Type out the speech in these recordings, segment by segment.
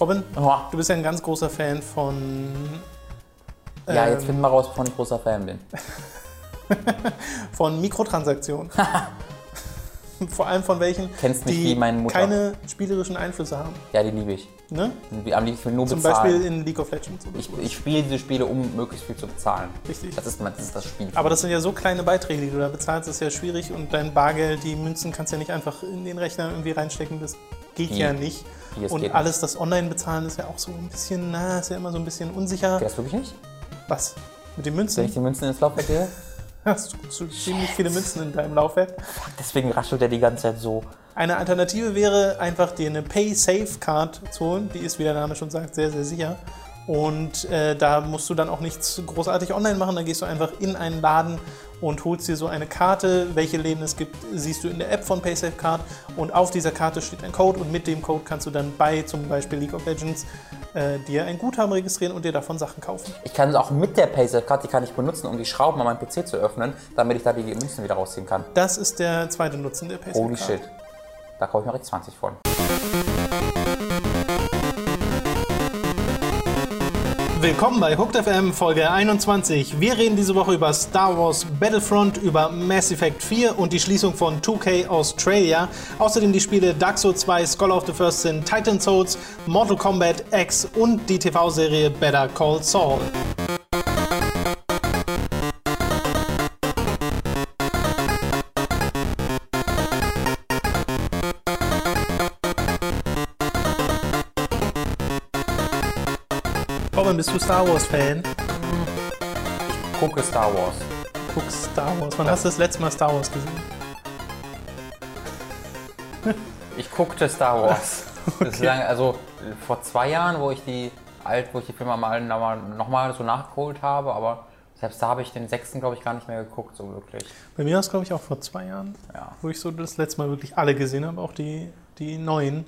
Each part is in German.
Robin, Oh. du bist ja ein ganz großer Fan von, Ja, Ähm. jetzt finden wir raus, wovon ich großer Fan bin. von Mikrotransaktionen. Vor allem von welchen, Kennst mich die wie meine Mutter. keine spielerischen Einflüsse haben. Ja, die liebe ich. Ne? Am liebsten nur Zum bezahlen. Beispiel in League of Legends. Oder ich, ich spiele diese Spiele, um möglichst viel zu bezahlen. Richtig. Das ist, das ist das Spiel. Aber das sind ja so kleine Beiträge, die du da bezahlst, ist ja schwierig und dein Bargeld, die Münzen kannst du ja nicht einfach in den Rechner irgendwie reinstecken, das geht Wie? ja nicht. Und geht alles das online bezahlen ist ja auch so ein bisschen, na, ist ja immer so ein bisschen unsicher. Geht das wirklich nicht? Was? Mit den Wenn Münzen? ich die Münzen ins Laufwerk gehe? Hast du ziemlich viele Münzen in deinem Laufwerk? Deswegen raschelt er die ganze Zeit so. Eine Alternative wäre einfach dir eine Pay-Safe-Card zu holen. Die ist, wie der Name schon sagt, sehr, sehr sicher. Und äh, da musst du dann auch nichts großartig online machen. Da gehst du einfach in einen Laden und holst dir so eine Karte. Welche Läden es gibt, siehst du in der App von PaySafe Card. Und auf dieser Karte steht ein Code. Und mit dem Code kannst du dann bei zum Beispiel League of Legends äh, dir ein Guthaben registrieren und dir davon Sachen kaufen. Ich kann es auch mit der Paysafe-Card, die kann ich benutzen, um die Schrauben an meinem PC zu öffnen, damit ich da die Münzen wieder rausziehen kann. Das ist der zweite Nutzen der PaySafe Holy shit. Da kaufe ich mir direkt 20 von. Willkommen bei Hooked FM Folge 21. Wir reden diese Woche über Star Wars Battlefront, über Mass Effect 4 und die Schließung von 2K Australia. Außerdem die Spiele Dark Souls 2, Scholar of the First Sin, Titan Souls, Mortal Kombat X und die TV-Serie Better Call Saul. Bist du Star Wars Fan? Gucke Star Wars. Guckst Star Wars. Wann hast du das letzte Mal Star Wars gesehen? Ich guckte Star Wars. Das ist lang, also vor zwei Jahren, wo ich die alt, wo ich die Filme mal nochmal noch mal so nachgeholt habe, aber selbst da habe ich den sechsten, glaube ich, gar nicht mehr geguckt, so wirklich. Bei mir war es, glaube ich, auch vor zwei Jahren, Ja. wo ich so das letzte Mal wirklich alle gesehen habe, auch die, die neuen.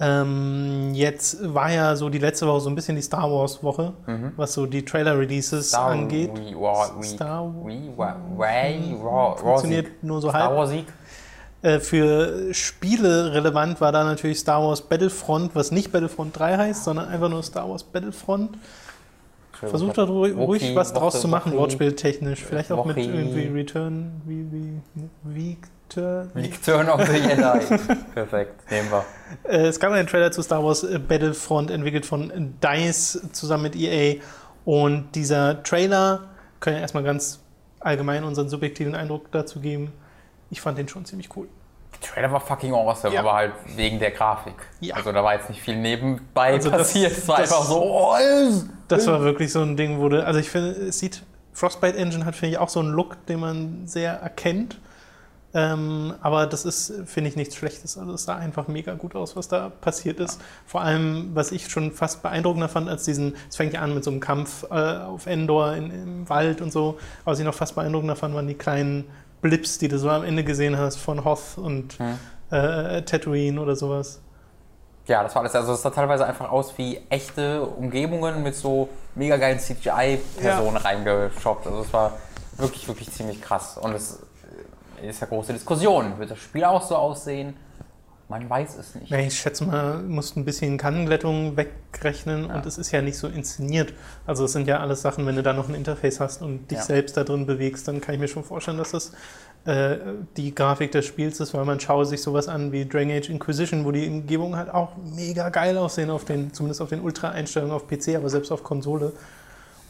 Ähm, jetzt war ja so die letzte Woche so ein bisschen die Star Wars Woche, was so die Trailer-Releases Star angeht. We, we, Star- we, wa, way, raw, raw Funktioniert nur so Star halb. Wars. Äh, für Spiele relevant war da natürlich Star Wars Battlefront, was nicht Battlefront 3 heißt, sondern einfach nur Star Wars Battlefront. Versucht da ruhig, Wookie, was draus Woche, zu machen, wortspieltechnisch. Vielleicht auch mit Wochi. irgendwie Return, wie, wie, Victor. Return of the Jedi. Perfekt, nehmen wir. Äh, es gab einen Trailer zu Star Wars äh, Battlefront, entwickelt von DICE zusammen mit EA. Und dieser Trailer, können ja erstmal ganz allgemein unseren subjektiven Eindruck dazu geben. Ich fand den schon ziemlich cool. Der Trailer war fucking awesome, Ja. aber halt wegen der Grafik. Ja. Also da war jetzt nicht viel nebenbei Also das- passiert. es war das- einfach so, oh. Das war wirklich so ein Ding, wo du, also ich finde, es sieht, Frostbite Engine hat, finde ich, auch so einen Look, den man sehr erkennt. Ähm, aber das ist, finde ich, nichts Schlechtes. Also es sah einfach mega gut aus, was da passiert ist. Vor allem, was ich schon fast beeindruckender fand, als diesen, es fängt ja an mit so einem Kampf äh, auf Endor in, im Wald und so. Aber was ich noch fast beeindruckender fand, waren die kleinen Blips, die du so am Ende gesehen hast von Hoth und Hm. äh, Tatooine oder sowas. Ja, das war alles. Also es sah teilweise einfach aus wie echte Umgebungen mit so mega geilen CGI-Personen reingeschoppt. Also es war wirklich, wirklich ziemlich krass. Und es ist ja große Diskussion. Wird das Spiel auch so aussehen? Man weiß es nicht. Ja, ich schätze mal, du musst ein bisschen Kannenglättung wegrechnen und es ist ja nicht so inszeniert. Also es sind ja alles Sachen, wenn du da noch ein Interface hast und dich Ja. selbst da drin bewegst, dann kann ich mir schon vorstellen, dass das äh, die Grafik des Spiels ist, weil man schaue sich sowas an wie Dragon Age Inquisition, wo die Umgebungen halt auch mega geil aussehen, auf den, zumindest auf den Ultra-Einstellungen auf PC, aber selbst auf Konsole.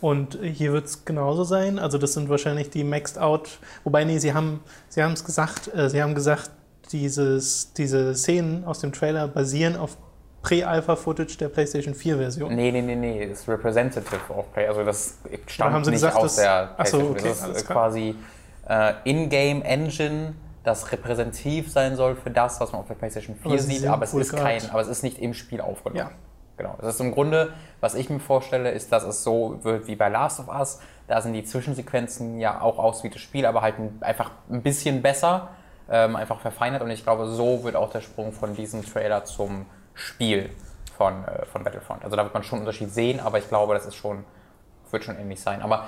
Und hier wird es genauso sein. Also das sind wahrscheinlich die Maxed Out. Wobei, nee, sie haben sie es gesagt, äh, sie haben gesagt, dieses, diese Szenen aus dem Trailer basieren auf Pre-Alpha-Footage der PlayStation 4-Version. Nee, nee, nee, nee, ist Representative of Play. Also das stammt haben sie nicht gesagt, aus der PlayStation. okay, das ist quasi äh, In-Game Engine, das repräsentativ sein soll für das, was man auf der PlayStation 4 Aber sie sieht, aber es ist kein, aber es ist nicht im Spiel aufgenommen. Ja. Genau. Das ist im Grunde, was ich mir vorstelle, ist, dass es so wird wie bei Last of Us. Da sind die Zwischensequenzen ja auch aus wie das Spiel, aber halt ein, einfach ein bisschen besser, ähm, einfach verfeinert. Und ich glaube, so wird auch der Sprung von diesem Trailer zum Spiel von, äh, von Battlefront. Also da wird man schon einen Unterschied sehen, aber ich glaube, das ist schon, wird schon ähnlich sein. Aber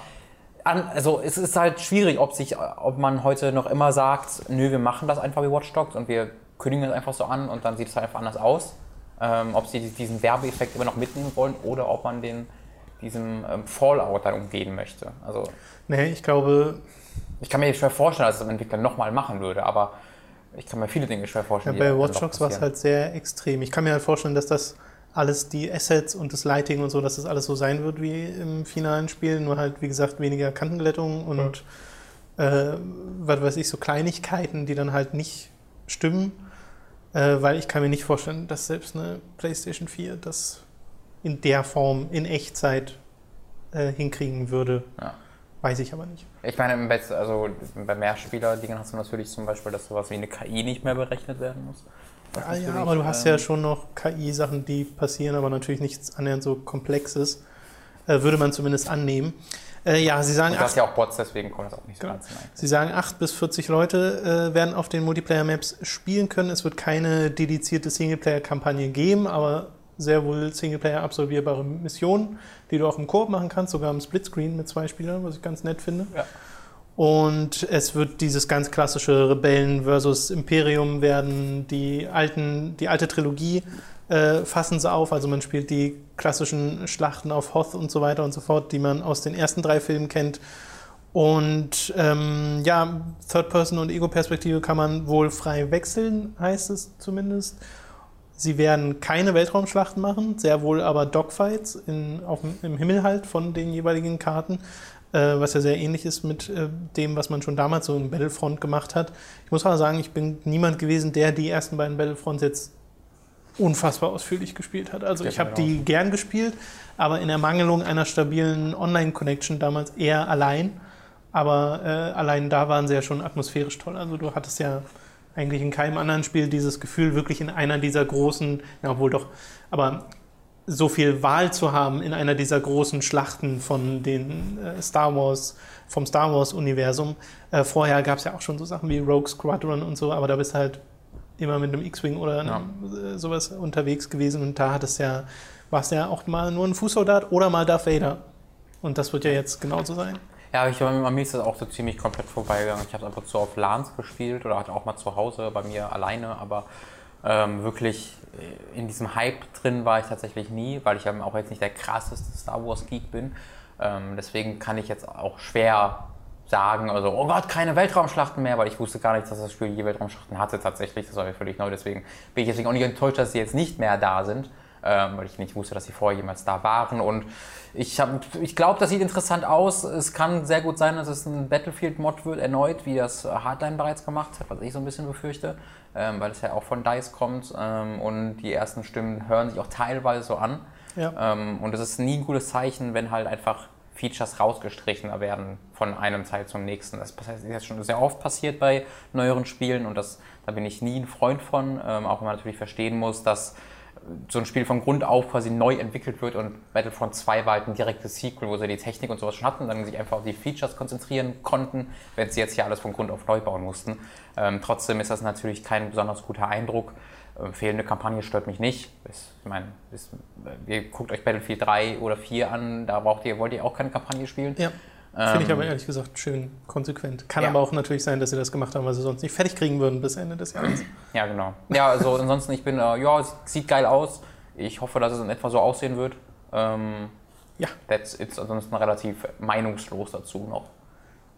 an, also es ist halt schwierig, ob, sich, ob man heute noch immer sagt, nö, wir machen das einfach wie Watch Dogs und wir kündigen das einfach so an und dann sieht es halt einfach anders aus. Ähm, ob sie diesen Werbeeffekt immer noch mitnehmen wollen oder ob man den, diesem ähm, Fallout dann umgehen möchte. Also, Nee, ich glaube, ich kann mir schwer vorstellen, dass es ein Entwickler nochmal machen würde, aber ich kann mir viele Dinge schwer ja, vorstellen. die bei Watch Dogs war es halt sehr extrem. Ich kann mir halt vorstellen, dass das alles, die Assets und das Lighting und so, dass das alles so sein wird wie im finalen Spiel, nur halt, wie gesagt, weniger Kantenglättung und äh, was weiß ich, so Kleinigkeiten, die dann halt nicht stimmen, äh, weil ich kann mir nicht vorstellen, dass selbst eine PlayStation 4 das in der Form in Echtzeit äh, hinkriegen würde. Ja. Weiß ich aber nicht. Ich meine, im Best, also bei Mehrspieler-Dingen hast du natürlich zum Beispiel, dass sowas wie eine KI nicht mehr berechnet werden muss. Ja, ja, natürlich, aber du hast ähm, ja schon noch KI-Sachen, die passieren, aber natürlich nichts annähernd so Komplexes. Äh, würde man zumindest annehmen. Äh, ja, sie sagen, Und du hast acht, ja auch Bots, deswegen kommt das auch nicht so Genau. ganz hinein. sie sagen, 8 bis 40 Leute äh, werden auf den Multiplayer-Maps spielen können. Es wird keine dedizierte Singleplayer-Kampagne geben, aber sehr wohl Singleplayer absolvierbare Missionen, die du auch im Koop machen kannst, sogar im Splitscreen mit zwei Spielern, was ich ganz nett finde. Ja. Und es wird dieses ganz klassische Rebellen versus Imperium werden. Die, alten, die alte Trilogie äh, fassen sie auf. Also man spielt die klassischen Schlachten auf Hoth und so weiter und so fort, die man aus den ersten drei Filmen kennt. Und ähm, ja, Third-Person- und Ego-Perspektive kann man wohl frei wechseln, heißt es zumindest. Sie werden keine Weltraumschlachten machen, sehr wohl aber Dogfights in, auf, im Himmel halt von den jeweiligen Karten, äh, was ja sehr ähnlich ist mit äh, dem, was man schon damals so in Battlefront gemacht hat. Ich muss aber sagen, ich bin niemand gewesen, der die ersten beiden Battlefronts jetzt unfassbar ausführlich gespielt hat. Also ich habe die gern gespielt, aber in Ermangelung einer stabilen Online-Connection damals eher allein. Aber äh, allein da waren sie ja schon atmosphärisch toll. Also du hattest ja eigentlich in keinem anderen Spiel dieses Gefühl, wirklich in einer dieser großen, ja obwohl doch, aber so viel Wahl zu haben in einer dieser großen Schlachten von den äh, Star Wars, vom Star Wars-Universum. Äh, vorher gab es ja auch schon so Sachen wie Rogue Squadron und so, aber da bist du halt immer mit einem X-Wing oder einem, äh, sowas unterwegs gewesen und da hattest ja, warst ja auch mal nur ein Fußsoldat oder mal Darth Vader. Und das wird ja jetzt genauso sein. Ja, ich, bei mir ist das auch so ziemlich komplett vorbeigegangen. Ich habe ab und zu auf LANs gespielt oder halt auch mal zu Hause bei mir alleine, aber ähm, wirklich äh, in diesem Hype drin war ich tatsächlich nie, weil ich eben auch jetzt nicht der krasseste Star Wars Geek bin. Ähm, deswegen kann ich jetzt auch schwer sagen, also, oh Gott, keine Weltraumschlachten mehr, weil ich wusste gar nicht, dass das Spiel je Weltraumschlachten hatte tatsächlich. Das war mir völlig neu, deswegen bin ich deswegen auch nicht enttäuscht, dass sie jetzt nicht mehr da sind, ähm, weil ich nicht wusste, dass sie vorher jemals da waren. Und ich, hab- ich glaube, das sieht interessant aus. Es kann sehr gut sein, dass es ein Battlefield-Mod wird, erneut, wie das Hardline bereits gemacht hat, was ich so ein bisschen befürchte, ähm, weil es ja auch von DICE kommt ähm, und die ersten Stimmen hören sich auch teilweise so an. Ja. Ähm, und es ist nie ein gutes Zeichen, wenn halt einfach Features rausgestrichen werden von einem Teil zum nächsten. Das ist jetzt schon sehr oft passiert bei neueren Spielen und das, da bin ich nie ein Freund von, ähm, auch wenn man natürlich verstehen muss, dass so ein Spiel von Grund auf quasi neu entwickelt wird und Battlefront 2 war halt ein direktes Sequel, wo sie die Technik und sowas schon hatten und dann sich einfach auf die Features konzentrieren konnten, wenn sie jetzt hier alles von Grund auf neu bauen mussten. Ähm, trotzdem ist das natürlich kein besonders guter Eindruck. Ähm, fehlende Kampagne stört mich nicht. Ist, ich meine, ist, äh, ihr guckt euch Battlefield 3 oder 4 an, da braucht ihr, wollt ihr auch keine Kampagne spielen. Ja. Finde ich Ähm, aber ehrlich gesagt schön konsequent. Kann Ja. aber auch natürlich sein, dass sie das gemacht haben, weil sie sonst nicht fertig kriegen würden bis Ende des Jahres. Ja, genau. Ja, also ansonsten, ich bin, äh, ja, es sieht geil aus. Ich hoffe, dass es in etwa so aussehen wird. Ähm, Ja. That's it's ansonsten relativ meinungslos dazu noch.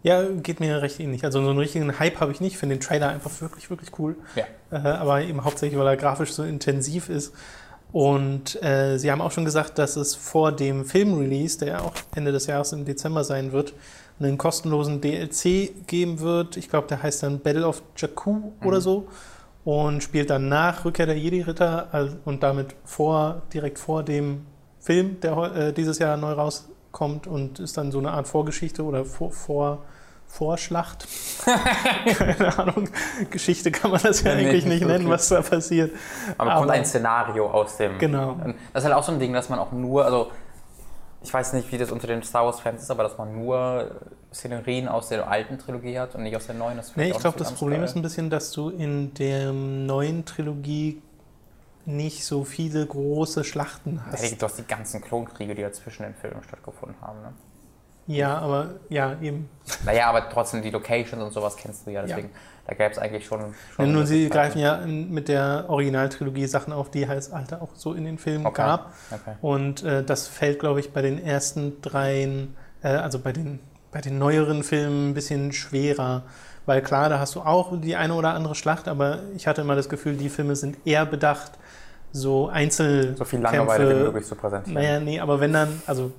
Ja, geht mir recht ähnlich. Also so einen richtigen Hype habe ich nicht. Finde den Trailer einfach wirklich, wirklich cool. Ja. Äh, aber eben hauptsächlich, weil er grafisch so intensiv ist. Und äh, sie haben auch schon gesagt, dass es vor dem Filmrelease, der ja auch Ende des Jahres im Dezember sein wird, einen kostenlosen DLC geben wird. Ich glaube, der heißt dann Battle of Jakku oder so. Und spielt dann nach Rückkehr der Jedi-Ritter also, und damit vor, direkt vor dem Film, der äh, dieses Jahr neu rauskommt und ist dann so eine Art Vorgeschichte oder vor, vor, Vorschlacht. Keine Ahnung. Geschichte kann man das ja Nee, eigentlich nicht nicht nennen, was da passiert. Aber, kommt Aber- ein Szenario aus dem. Genau. Und Das ist halt auch so ein Ding, dass man auch nur, also ich weiß nicht, wie das unter den Star Wars-Fans ist, aber dass man nur Szenerien aus der alten Trilogie hat und nicht aus der neuen. Das Nee, ich glaube, das Problem ist ein bisschen, dass du in der neuen Trilogie nicht so viele große Schlachten Ja, hast. du hast die ganzen Klonkriege, die ja zwischen den Filmen stattgefunden haben. Ne? Ja, aber ja, eben. Naja, aber trotzdem die Locations und sowas kennst du ja, deswegen, da gäbe es eigentlich schon. schon Ja, nur sie greifen ja mit der Originaltrilogie Sachen auf, die es halt auch so in den Filmen Okay. gab. Okay. Und äh, das fällt, glaube ich, bei den ersten dreien, äh, also bei den, bei den neueren Filmen ein bisschen schwerer. Weil klar, da hast du auch die eine oder andere Schlacht, aber ich hatte immer das Gefühl, die Filme sind eher bedacht, so Einzelkämpfe. So viel Langeweile wie möglich zu präsentieren. Naja, nee, aber wenn dann, also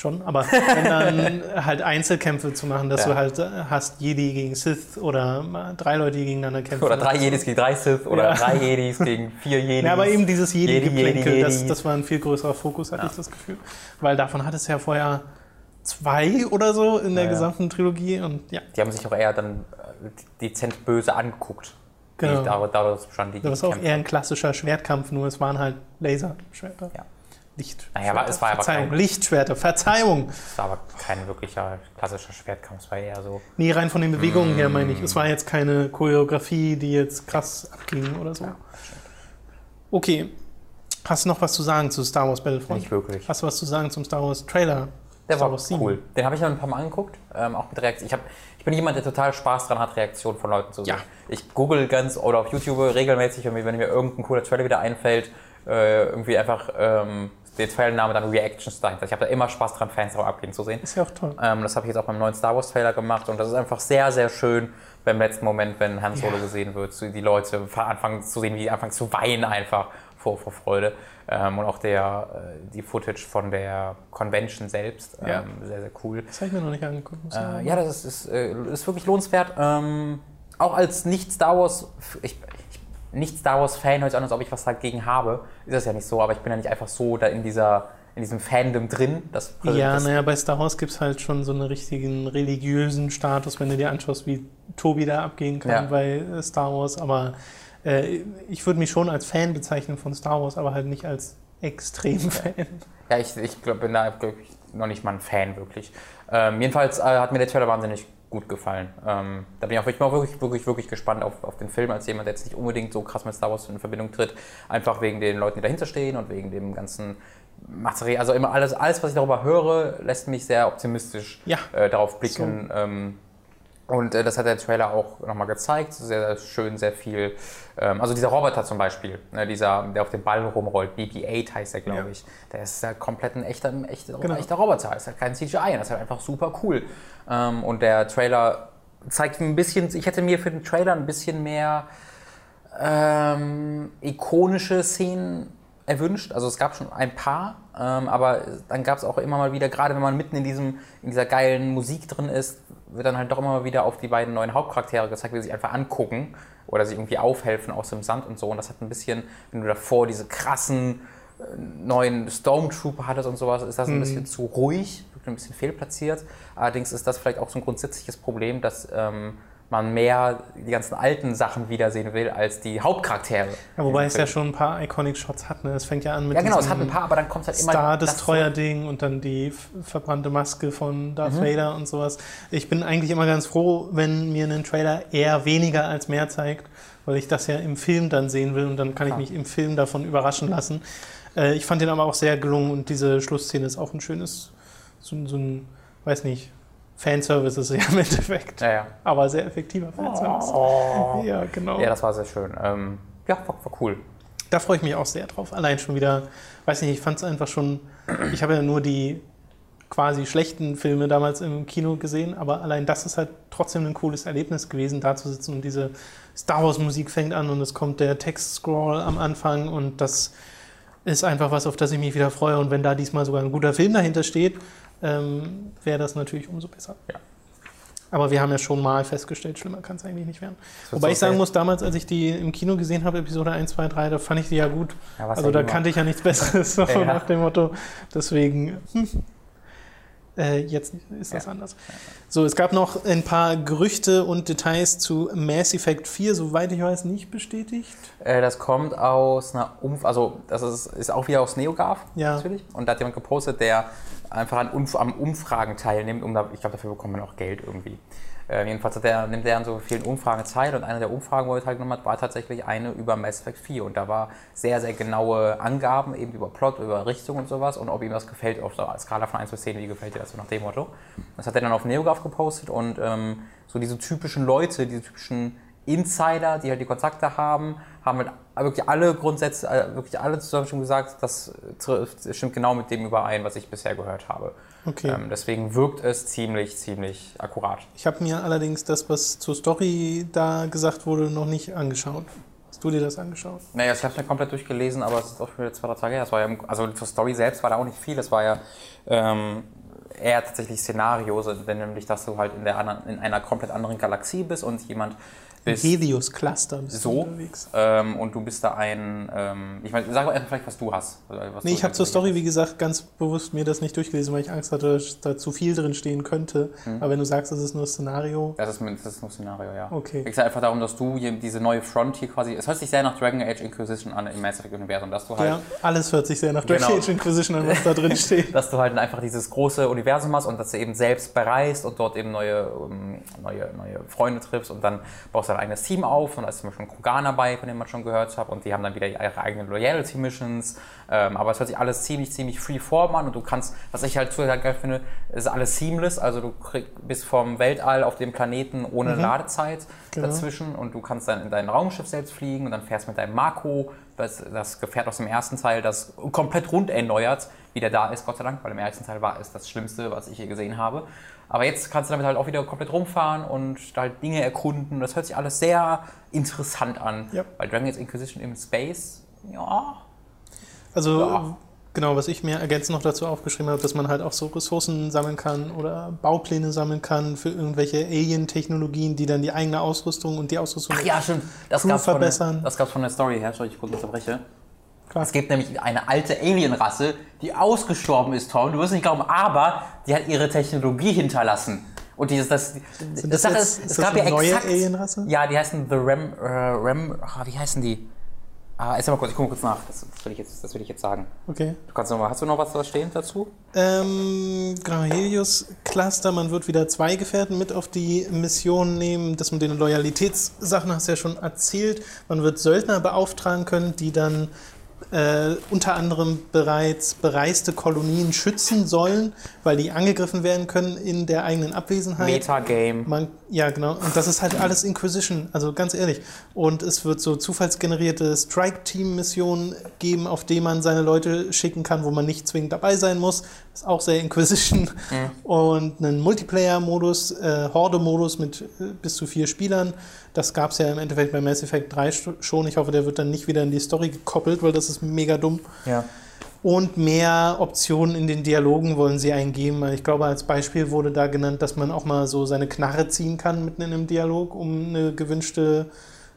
schon, aber dann halt Einzelkämpfe zu machen, dass Ja. du halt äh, hast Jedi gegen Sith oder drei Leute, die gegeneinander kämpfen. Oder drei Jedis gegen drei Sith oder Ja. drei Jedis gegen vier Jedis. Ja, aber eben dieses Jedi, Jedi-Geplänkel, Jedi, das, das war ein viel größerer Fokus, hatte Ja. ich das Gefühl. Weil davon hat es ja vorher zwei oder so in der gesamten Trilogie und ja, Die haben sich auch eher dann äh, dezent böse angeguckt. Genau. Die, dadurch, bestand die das ist auch eher ein klassischer Schwertkampf, nur es waren halt Laserschwerter. Ja. Lichtschwerter. Naja, aber es war aber Verzeihung, kein- Lichtschwerter, Verzeihung! Das war aber kein wirklicher klassischer Schwertkampf, es war eher so. Nee, rein von den Bewegungen her meine Mm. ich. Es war jetzt keine Choreografie, die jetzt krass abging oder so. Okay. Hast du noch was zu sagen zu Star Wars Battlefront? Nicht wirklich. Hast du was zu sagen zum Star Wars Trailer? Der Star war Wars 7? cool. Den habe ich mir ein paar Mal angeguckt, ähm, auch mit Reaktion. Ich, hab, ich bin jemand, der total Spaß dran hat, Reaktionen von Leuten zu sehen. Ja. Ich google ganz oder auf YouTube regelmäßig, wenn mir, wenn mir irgendein cooler Trailer wieder einfällt, äh, irgendwie einfach ähm, den Trailername dann Reactions dahinter. Ich habe da immer Spaß dran, Fans auch abgehen zu sehen. Ist ja auch toll. Ähm, das habe ich jetzt auch beim neuen Star Wars Trailer gemacht und das ist einfach sehr, sehr schön beim letzten Moment, wenn Han Solo Ja. gesehen wird, die Leute anfangen zu sehen, wie die anfangen zu weinen einfach vor, vor Freude. Ähm, und auch der, äh, die Footage von der Convention selbst, ähm, Ja. sehr, sehr cool. Das habe ich mir noch nicht angeguckt. Äh, ja, das ist, ist, äh, ist wirklich lohnenswert. Ähm, auch als Nicht-Star Wars, ich, ich, Nicht-Star Wars-Fan hört sich an, als ob ich was dagegen habe. Ist das ja nicht so, aber ich bin ja nicht einfach so da in dieser in diesem Fandom drin. Das, Ja, das, naja, bei Star Wars gibt es halt schon so einen richtigen religiösen Status, wenn du dir anschaust, wie Tobi da abgehen kann Ja. bei äh, Star Wars. Aber äh, ich würde mich schon als Fan bezeichnen von Star Wars, aber halt nicht als Extrem-Fan. Ja, ich, ich glaub, bin da ich, noch nicht mal ein Fan wirklich. Ähm, jedenfalls äh, hat mir der Trailer wahnsinnig gut gefallen. Ähm, da bin ich auch, ich bin auch wirklich, wirklich, wirklich gespannt auf, auf den Film, als jemand, der jetzt nicht unbedingt so krass mit Star Wars in Verbindung tritt. Einfach wegen den Leuten, die dahinter stehen und wegen dem ganzen Material. Also immer alles, alles was ich darüber höre, lässt mich sehr optimistisch Ja. äh, darauf blicken. Ähm, und äh, das hat der Trailer auch nochmal gezeigt. Sehr, sehr schön, sehr viel. Ähm, also dieser Roboter zum Beispiel, ne, dieser, der auf dem Ball rumrollt, BB-8 heißt der, glaube Ja. ich. Der ist ja komplett ein echter, ein echter, Genau. echter Roboter. Ist halt kein CGI. Das ist halt einfach super cool. Ähm, und der Trailer zeigt ein bisschen, ich hätte mir für den Trailer ein bisschen mehr ähm, ikonische Szenen erwünscht. Also es gab schon ein paar, ähm, aber dann gab es auch immer mal wieder, gerade wenn man mitten in, diesem, in dieser geilen Musik drin ist, wird dann halt doch immer wieder auf die beiden neuen Hauptcharaktere gezeigt, wie sie sich einfach angucken oder sich irgendwie aufhelfen aus dem Sand und so. Und das hat ein bisschen, wenn du davor diese krassen äh, neuen Stormtrooper hattest und sowas, ist das ein bisschen zu ruhig, ein bisschen fehlplatziert. Allerdings ist das vielleicht auch so ein grundsätzliches Problem, dass ähm, man mehr die ganzen alten Sachen wiedersehen will als die Hauptcharaktere. Ja, wobei es diesem ja Film. schon ein paar Iconic-Shots hat. Ne? Es fängt ja an mit Ja, genau, es hat ein paar, aber dann kommt halt immer. Star das- Destroyer-Ding und dann die verbrannte Maske von Darth Mhm. Vader und sowas. Ich bin eigentlich immer ganz froh, wenn mir ein Trailer eher weniger als mehr zeigt, weil ich das ja im Film dann sehen will und dann kann ich Klar. mich im Film davon überraschen lassen. Äh, ich fand den aber auch sehr gelungen und diese Schlussszene ist auch ein schönes, so, so ein, weiß nicht, Fanservice ist ja im Endeffekt. Ja, ja. Aber sehr effektiver Fanservice. Ja, genau. Ja, das war sehr schön. Ähm, ja, war, war cool. Da freue ich mich auch sehr drauf. Allein schon wieder, weiß nicht, ich fand es einfach schon, ich habe ja nur die quasi schlechten Filme damals im Kino gesehen, aber allein das ist halt trotzdem ein cooles Erlebnis gewesen, da zu sitzen und diese Star Wars Musik fängt an und es kommt der Text-Scroll am Anfang und das ist einfach was, auf das ich mich wieder freue und wenn da diesmal sogar ein guter Film dahinter steht, ähm, wäre das natürlich umso besser. Ja. Aber wir haben ja schon mal festgestellt, schlimmer kann es eigentlich nicht werden. Wobei ich sagen muss, damals, als ich die im Kino gesehen habe, Episode 1, 2, 3, da fand ich die ja gut. Ja, Also ja da kannte ich ja nichts Besseres, so Ja. nach dem Motto. Deswegen, hm, äh, jetzt ist das Ja. anders. So, es gab noch ein paar Gerüchte und Details zu Mass Effect 4, soweit ich weiß, nicht bestätigt. Äh, das kommt aus einer Umf also das ist, ist auch wieder aus NeoGAF Ja. natürlich. Und da hat jemand gepostet, der einfach an Umf am Umfragen teilnimmt, um da, ich glaube, dafür bekommt man auch Geld irgendwie. Äh, jedenfalls hat der, nimmt er an so vielen Umfragen teil und eine der Umfragen, wo er teilgenommen hat, war tatsächlich eine über Mass Effect 4 und da war sehr, sehr genaue Angaben eben über Plot, über Richtung und sowas und ob ihm das gefällt auf der Skala von 1 bis 10, wie gefällt dir das so nach dem Motto. Das hat er dann auf NeoGAF gepostet und ähm, so diese typischen Leute, diese typischen Insider, die halt die Kontakte haben, haben halt wirklich alle Grundsätze, äh, wirklich alle zusammen schon gesagt, das trifft, stimmt genau mit dem überein, was ich bisher gehört habe. Okay. Ähm, deswegen wirkt es ziemlich, ziemlich akkurat. Ich habe mir allerdings das, was zur Story da gesagt wurde, noch nicht angeschaut. Hast du dir das angeschaut? Naja, ich habe es mir komplett durchgelesen, aber es ist auch schon wieder zwei, drei Tage her. Das war ja, also zur Story selbst war da auch nicht viel. Das war ja ähm, eher tatsächlich Szenario, denn nämlich, dass du halt in, der anderen, in einer komplett anderen Galaxie bist und jemand bist. Helios Cluster bist du so unterwegs. ähm, und du bist da ein. Ähm, ich meine, sag mal vielleicht, was du hast. oder Was Nee, du ich habe zur Story, wie gesagt, ganz bewusst mir das nicht durchgelesen, weil ich Angst hatte, dass da zu viel drin stehen könnte. Mhm. Aber wenn du sagst, das ist nur Szenario, Das ist, das ist nur Szenario, ja. Okay. Es geht einfach darum, dass du hier diese neue Frontier quasi. Es hört sich sehr nach Dragon Age Inquisition an im Mass Effect Universum, dass du halt. ja, alles hört sich sehr nach Dragon Genau. Age Inquisition an, was da drin steht. dass du halt einfach dieses große Universum hast und dass du eben selbst bereist und dort eben neue, ähm, neue, neue Freunde triffst und dann baust du dein eigenes Team auf und da ist zum Beispiel ein Krogan dabei, von dem man schon gehört hat und die haben dann wieder ihre eigenen Loyalty-Missions, ähm, aber es hört sich alles ziemlich, ziemlich freeform an und du kannst, was ich halt total geil finde, ist alles seamless, also du krieg, bist vom Weltall auf dem Planeten ohne Ladezeit Genau. dazwischen und du kannst dann in dein Raumschiff selbst fliegen und dann fährst mit deinem Marco, das, das Gefährt aus dem ersten Teil, das komplett rund erneuert, wieder da ist, Gott sei Dank, weil im ersten Teil war es das Schlimmste, was ich je gesehen habe. Aber jetzt kannst du damit halt auch wieder komplett rumfahren und halt Dinge erkunden. Das hört sich alles sehr interessant an. Ja. Weil Dragon Age Inquisition im Space, ja, Also, Ja. genau, was ich mir ergänzend noch dazu aufgeschrieben habe, dass man halt auch so Ressourcen sammeln kann oder Baupläne sammeln kann für irgendwelche Alien-Technologien, die dann die eigene Ausrüstung und die Ausrüstung. Ach ja, stimmt. Das Crew gab's von der, verbessern. das gab's von der Story her. Sorry, ich kurz unterbreche. Klar. Es gibt nämlich eine alte Alienrasse, die ausgestorben ist, Tom. Du wirst nicht glauben, aber die hat ihre Technologie hinterlassen. Und dieses, das, das das Sache jetzt- ist, ist es das gab eine ja neue exakt, Alienrasse? Ja, die heißen The Rem, äh, Rem, ah, wie heißen die? Ah, erst mal kurz, ich gucke kurz nach. Das will ich jetzt, das will ich jetzt sagen. Okay. Du kannst noch mal, hast du noch was da stehen dazu? Ähm, genau, Helios Cluster, man wird wieder zwei Gefährten mit auf die Mission nehmen. Das mit den Loyalitätssachen hast du ja schon erzählt. Man wird Söldner beauftragen können, die dann äh, unter anderem bereits bereiste Kolonien schützen sollen, weil die angegriffen werden können in der eigenen Abwesenheit. Metagame. Man, ja, genau. Und das ist halt alles Inquisition, also ganz ehrlich. Und es wird so zufallsgenerierte Strike-Team-Missionen geben, auf die man seine Leute schicken kann, wo man nicht zwingend dabei sein muss. Ist auch sehr Inquisition. Und einen Multiplayer-Modus, äh, Horde-Modus mit äh, bis zu vier Spielern. Das gab es ja im Endeffekt bei Mass Effect 3 st- schon. Ich hoffe, der wird dann nicht wieder in die Story gekoppelt, weil das ist mega dumm. Ja. Und mehr Optionen in den Dialogen wollen sie eingeben. Ich glaube, als Beispiel wurde da genannt, dass man auch mal so seine Knarre ziehen kann mitten in einem Dialog, um eine gewünschte,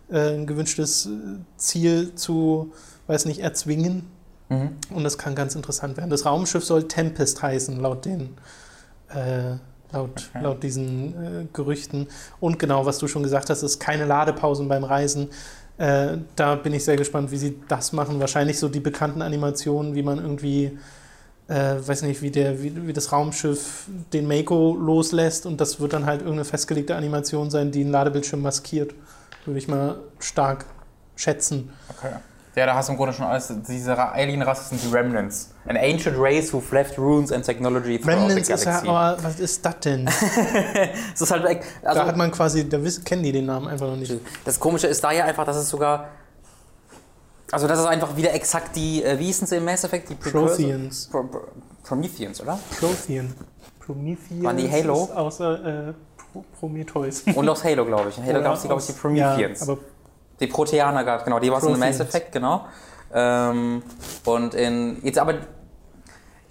äh, ein gewünschtes äh, Ziel zu, weiß nicht, erzwingen. Mhm. Und das kann ganz interessant werden. Das Raumschiff soll Tempest heißen, laut den, äh, laut, Okay. laut diesen äh, Gerüchten. Und genau, was du schon gesagt hast, ist keine Ladepausen beim Reisen. Äh, da bin ich sehr gespannt, wie sie das machen. Wahrscheinlich so die bekannten Animationen, wie man irgendwie, äh, weiß nicht, wie, der, wie, wie das Raumschiff den Mako loslässt und das wird dann halt irgendeine festgelegte Animation sein, die einen Ladebildschirm maskiert. Würde ich mal stark schätzen. Okay. Ja, da hast du im Grunde schon alles. Diese Ra- Alien-Rasse sind die Remnants. An ancient race who've left runes and technology throughout Remnants the ist ja, galaxy. aber was ist das denn? Es ist halt. Also, da hat man quasi, da wissen, kennen die den Namen einfach noch nicht. Das Komische ist da ja einfach, dass es sogar. Also, das ist einfach wieder exakt die. Äh, wie hießen sie im Mass Effect? Die Protheans. Pro, Pro, Prometheans, oder? Prothean. Prometheus. Waren die Halo? Außer äh, Pro Prometheus. Und aus Halo, glaube ich. In Halo gab es, glaube ich, die Prometheans. Ja, aber die Proteaner gab es, genau. Die war es in Mass. Effect, genau. Ähm, und in. Jetzt aber.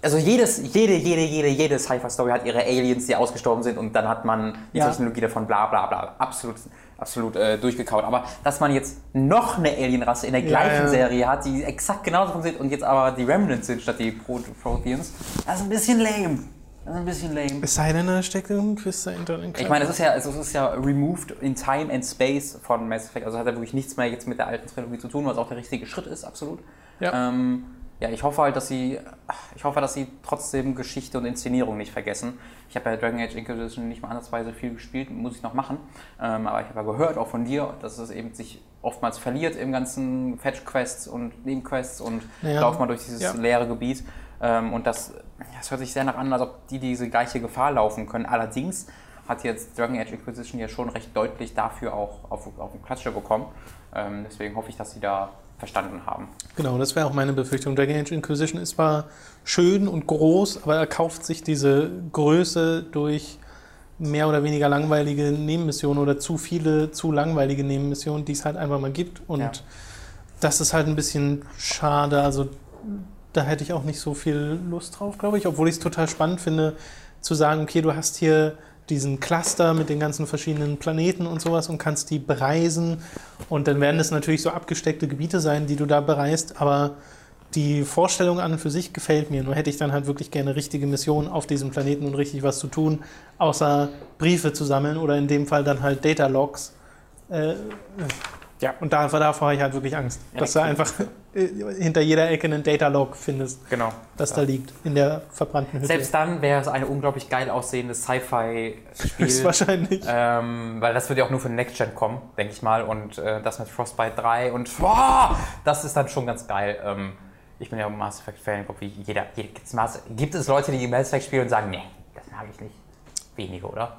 Also jedes, jede, jede, jede, jede Sci-Fi-Story hat ihre Aliens, die ausgestorben sind und dann hat man die Ja. Technologie davon, bla bla bla. Absolut, absolut äh, durchgekaut. Aber dass man jetzt noch eine Alienrasse in der Ja, gleichen ja. Serie hat, die exakt genauso funktioniert und jetzt aber die Remnants sind statt die Pro Protheans, das ist ein bisschen lame. Das ist ein bisschen lame. es sei denn, da steckt irgendein Twist dahinter. Ich meine, es ist ja, also es ist ja removed in time and space von Mass Effect. Also hat er wirklich nichts mehr jetzt mit der alten Trilogie zu tun, was auch der richtige Schritt ist, absolut. Ja. Ähm, ja, ich hoffe halt, dass sie, ich hoffe, dass sie trotzdem Geschichte und Inszenierung nicht vergessen. Ich habe ja Dragon Age Inquisition nicht mal ansatzweise viel gespielt, muss ich noch machen. Ähm, aber ich habe ja gehört, auch von dir, dass es eben sich oftmals verliert im ganzen Fetch-Quests und Nebenquests und Ja. lauf mal durch dieses Ja. leere Gebiet. Ähm, und das, das hört sich sehr nach an, als ob die diese gleiche Gefahr laufen können. Allerdings hat jetzt Dragon Age Inquisition ja schon recht deutlich dafür auch auf, auf den Klatsche bekommen. Ähm, deswegen hoffe ich, dass sie da verstanden haben. Genau, das wäre auch meine Befürchtung. Dragon Age Inquisition ist zwar schön und groß, aber er kauft sich diese Größe durch mehr oder weniger langweilige Nebenmissionen oder zu viele, zu langweilige Nebenmissionen, die es halt einfach mal gibt. Und Ja. das ist halt ein bisschen schade. Also da hätte ich auch nicht so viel Lust drauf, glaube ich. Obwohl ich es total spannend finde, zu sagen, okay, du hast hier diesen Cluster mit den ganzen verschiedenen Planeten und sowas und kannst die bereisen. Und dann werden es natürlich so abgesteckte Gebiete sein, die du da bereist. Aber die Vorstellung an und für sich gefällt mir. Nur hätte ich dann halt wirklich gerne richtige Missionen auf diesem Planeten und richtig was zu tun, außer Briefe zu sammeln oder in dem Fall dann halt Data Logs. Äh, Ja. und davor, davor habe ich halt wirklich Angst, Ja, dass du einfach hinter jeder Ecke einen Data Log findest, Genau. das da liegt, in der verbrannten Hütte. Selbst dann wäre es ein unglaublich geil aussehendes Sci-Fi-Spiel. Höchstwahrscheinlich. Ähm, weil das wird ja auch nur für Next Gen kommen, denke ich mal. Und äh, das mit Frostbite 3 und boah, das ist dann schon ganz geil. Ähm, ich bin ja ein Mass Effect-Fan, ich glaube, wie jeder. jeder gibt's Mass, gibt es Leute, die Mass Effect spielen und sagen, nee, das mag ich nicht? Wenige, oder?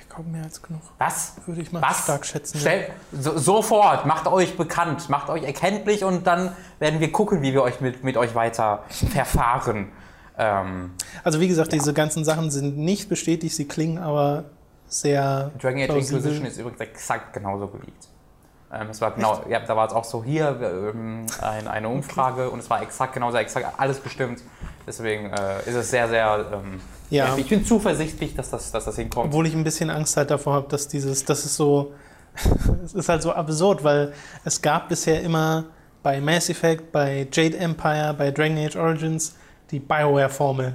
Ich glaube, mehr als genug. Was? Würde ich mal Was? stark schätzen. Stell, so, sofort, macht euch bekannt, macht euch erkenntlich und dann werden wir gucken, wie wir euch mit, mit euch weiter verfahren. Ähm, Also wie gesagt, diese ganzen Sachen sind nicht bestätigt, sie klingen aber sehr Dragon Age. Inquisition ist übrigens exakt genauso geleakt. Ähm, es war genau, ja, da war es auch so hier ähm, ein, eine Umfrage und es war exakt genauso, exakt alles bestimmt. Deswegen äh, ist es sehr, sehr. Ähm, Ja. Ich bin zuversichtlich, dass das, dass das hinkommt. Obwohl ich ein bisschen Angst halt davor habe, dass dieses, das ist so, es ist halt so absurd, weil es gab bisher immer bei Mass Effect, bei Jade Empire, bei Dragon Age Origins die Bioware-Formel.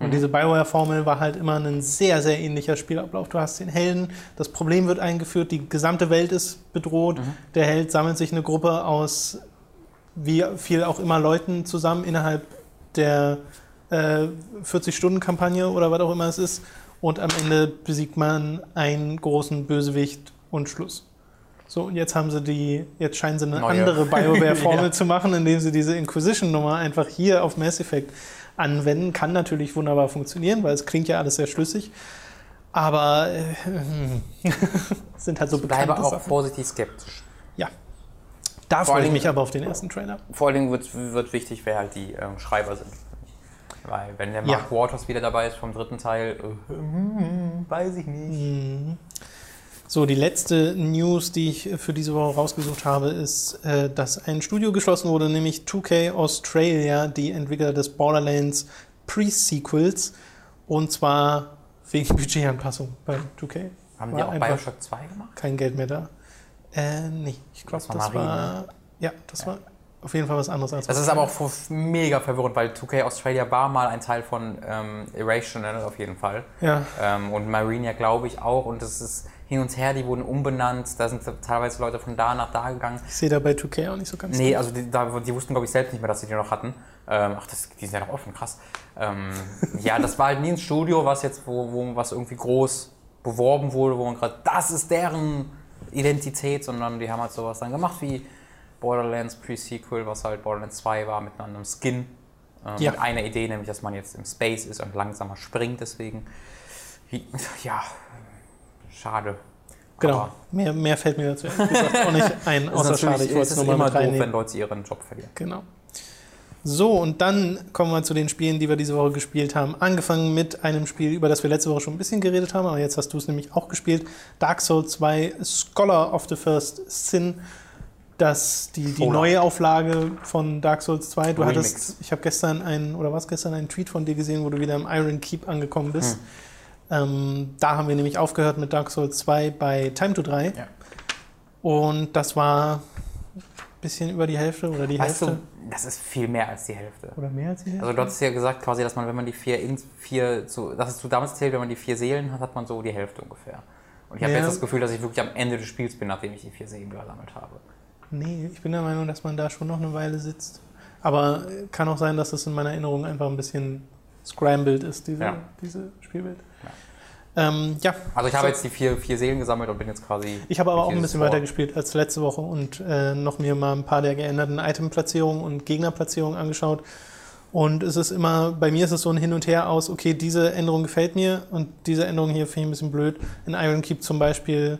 Und diese Bioware-Formel war halt immer ein sehr, sehr ähnlicher Spielablauf. Du hast den Helden, das Problem wird eingeführt, die gesamte Welt ist bedroht. Der Held sammelt sich eine Gruppe aus wie viel auch immer Leuten zusammen innerhalb der äh, 40-Stunden-Kampagne oder was auch immer es ist. Und am Ende besiegt man einen großen Bösewicht und Schluss. So, und jetzt haben sie die, jetzt scheinen sie eine Neue. andere BioWare-Formel Ja. zu machen, indem sie diese Inquisition-Nummer einfach hier auf Mass Effect anwenden. Kann natürlich wunderbar funktionieren, weil es klingt ja alles sehr schlüssig. Aber äh, sind halt so Ich bleibe bekannte auch Sachen. vorsichtig skeptisch. Ja. Da freue ich allem- mich aber auf den ersten Trailer. Vor allen Dingen wird, wird wichtig, wer halt die ähm, Schreiber sind. Weil wenn der Mark Waters wieder dabei ist vom dritten Teil, äh, hm, weiß ich nicht. So, die letzte News, die ich für diese Woche rausgesucht habe, ist, äh, dass ein Studio geschlossen wurde, nämlich 2K Australia, die Entwickler des Borderlands Pre-Sequels. Und zwar wegen Budgetanpassung bei 2K. Haben War die auch Bioshock 2 gemacht? Kein Geld mehr da. Äh, nee, ich glaube, Das war das, war. Ja, das war auf jeden Fall was anderes als Das ist aber auch mega verwirrend, weil 2K Australia war mal ein Teil von ähm, Irrational auf jeden Fall. Ja, Ähm, und Marine ja, glaube ich, auch. Und das ist hin und her, die wurden umbenannt. Da sind teilweise Leute von da nach da gegangen. ich sehe da bei 2K auch nicht so ganz. Nee, also die, da, die wussten, glaube ich, selbst nicht mehr, dass sie die noch hatten. Ähm, ach, das, die sind ja noch offen, krass. Ähm, ja, das war halt nie ein Studio, was jetzt, wo, wo was irgendwie groß beworben wurde, wo man gerade, das ist deren Identität, sondern die haben halt sowas dann gemacht wie Borderlands Pre-Sequel, was halt Borderlands 2 war, mit einem Skin. Ähm, Ja. Mit einer Idee, nämlich, dass man jetzt im Space ist und langsamer springt, deswegen. Ja, schade. Genau. Aber Mehr, mehr fällt mir dazu auch nicht ein, außer schade. Ich wollte es nochmal immer doof, wenn Leute ihren Job verlieren. Genau. So, und dann kommen wir zu den Spielen, die wir diese Woche gespielt haben. Angefangen mit einem Spiel, über das wir letzte Woche schon ein bisschen geredet haben, aber jetzt hast du es nämlich auch gespielt. Dark Souls 2 Scholar of the First Sin. Das, die, die neue Auflage von Dark Souls 2. Du Remix. hattest, ich habe gestern einen, oder was gestern, einen Tweet von dir gesehen, wo du wieder im Iron Keep angekommen bist. Ähm, da haben wir nämlich aufgehört mit Dark Souls 2 bei Time to 3. Ja. Und das war bisschen über die Hälfte oder die Weißt Hälfte. du, das ist viel mehr als die Hälfte. Oder mehr als die Hälfte? Also du hattest ja gesagt quasi, dass man, wenn man die vier, ins, vier so, das hast du damals erzählt, wenn man die vier Seelen hat, hat man so die Hälfte ungefähr. Und ich habe Ja. jetzt das Gefühl, dass ich wirklich am Ende des Spiels bin, nachdem ich die vier Seelen gesammelt habe. Nee, ich bin der Meinung, dass man da schon noch eine Weile sitzt. Aber kann auch sein, dass es in meiner Erinnerung einfach ein bisschen scrambled ist, diese, Ja. diese Spielwelt. Ja. Ähm, ja. Also ich habe So. jetzt die vier, vier Seelen gesammelt und bin jetzt quasi. Ich habe aber auch ein bisschen weiter gespielt als letzte Woche und äh, noch mir mal ein paar der geänderten Itemplatzierungen und Gegnerplatzierungen angeschaut. Und es ist immer, bei mir ist es so ein Hin und Her aus, okay, diese Änderung gefällt mir und diese Änderung hier finde ich ein bisschen blöd. In Iron Keep zum Beispiel,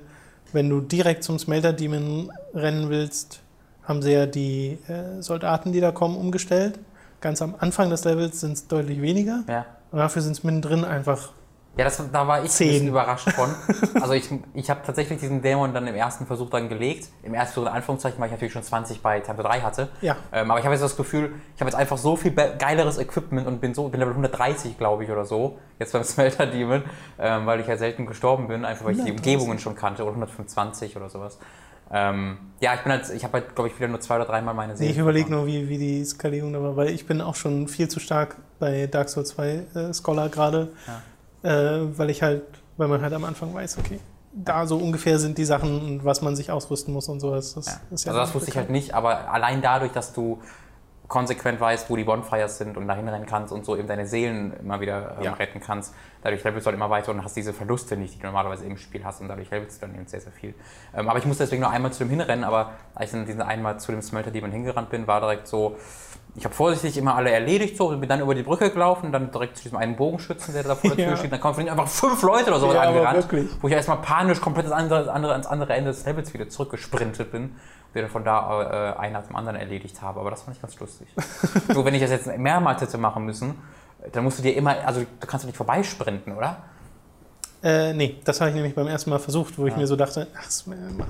wenn du direkt zum Smelter Demon rennen willst, haben sie ja die äh, Soldaten, die da kommen, umgestellt. Ganz am Anfang des Levels sind es deutlich weniger Ja. und dafür sind es mittendrin einfach Ja, das, da war ich Zehn. ein bisschen überrascht von. Also ich, ich habe tatsächlich diesen Dämon dann im ersten Versuch dann gelegt. Im ersten Versuch in Anführungszeichen, weil ich natürlich schon 20 bei Tempo 3 hatte. Ja. Ähm, aber ich habe jetzt das Gefühl, ich habe jetzt einfach so viel geileres Equipment und bin so, bin Level 130, glaube ich, oder so. Jetzt beim Smelter Demon, ähm, weil ich ja selten gestorben bin, einfach weil ich die 130. Umgebungen schon kannte, oder 125 oder sowas. Ähm, ja, ich bin halt, ich habe halt, glaube ich, wieder nur zwei oder dreimal meine Nee, Seele. ich überlege nur, wie, wie die Skalierung da war, weil ich bin auch schon viel zu stark bei Dark Souls 2 äh, Scholar gerade, äh, weil ich halt, weil man halt am Anfang weiß, okay, da so ungefähr sind die Sachen und was man sich ausrüsten muss und so. Das, das Ja. ist also das wusste ich halt nicht, aber allein dadurch, dass du konsequent weißt, wo die Bonfires sind und dahin rennen kannst und so eben deine Seelen immer wieder ähm, Ja. retten kannst, dadurch levelst du halt immer weiter und hast diese Verluste nicht, die du normalerweise im Spiel hast und dadurch levelst du dann eben sehr, sehr viel. Ähm, aber ich musste deswegen nur einmal zu dem hinrennen, aber als ich dann diesen einmal zu dem Smelter Demon hingerannt bin, war direkt so, ich habe vorsichtig immer alle erledigt, so, und bin dann über die Brücke gelaufen, dann direkt zu diesem einen Bogenschützen, der da vor der Tür Ja. steht, dann kommen von ihm einfach fünf Leute oder sowas Ja, angerannt, wo ich erstmal panisch komplett ans andere, andere, ans andere Ende des Levels wieder zurückgesprintet bin und dann von da äh, einen nach dem anderen erledigt habe. Aber das fand ich ganz lustig. so, wenn ich das jetzt mehrmals hätte machen müssen, dann musst du dir immer, also du kannst doch nicht vorbeisprinten, oder? Äh, nee, das habe ich nämlich beim ersten Mal versucht, wo ich Ja. mir so dachte, ach, Smel- mach,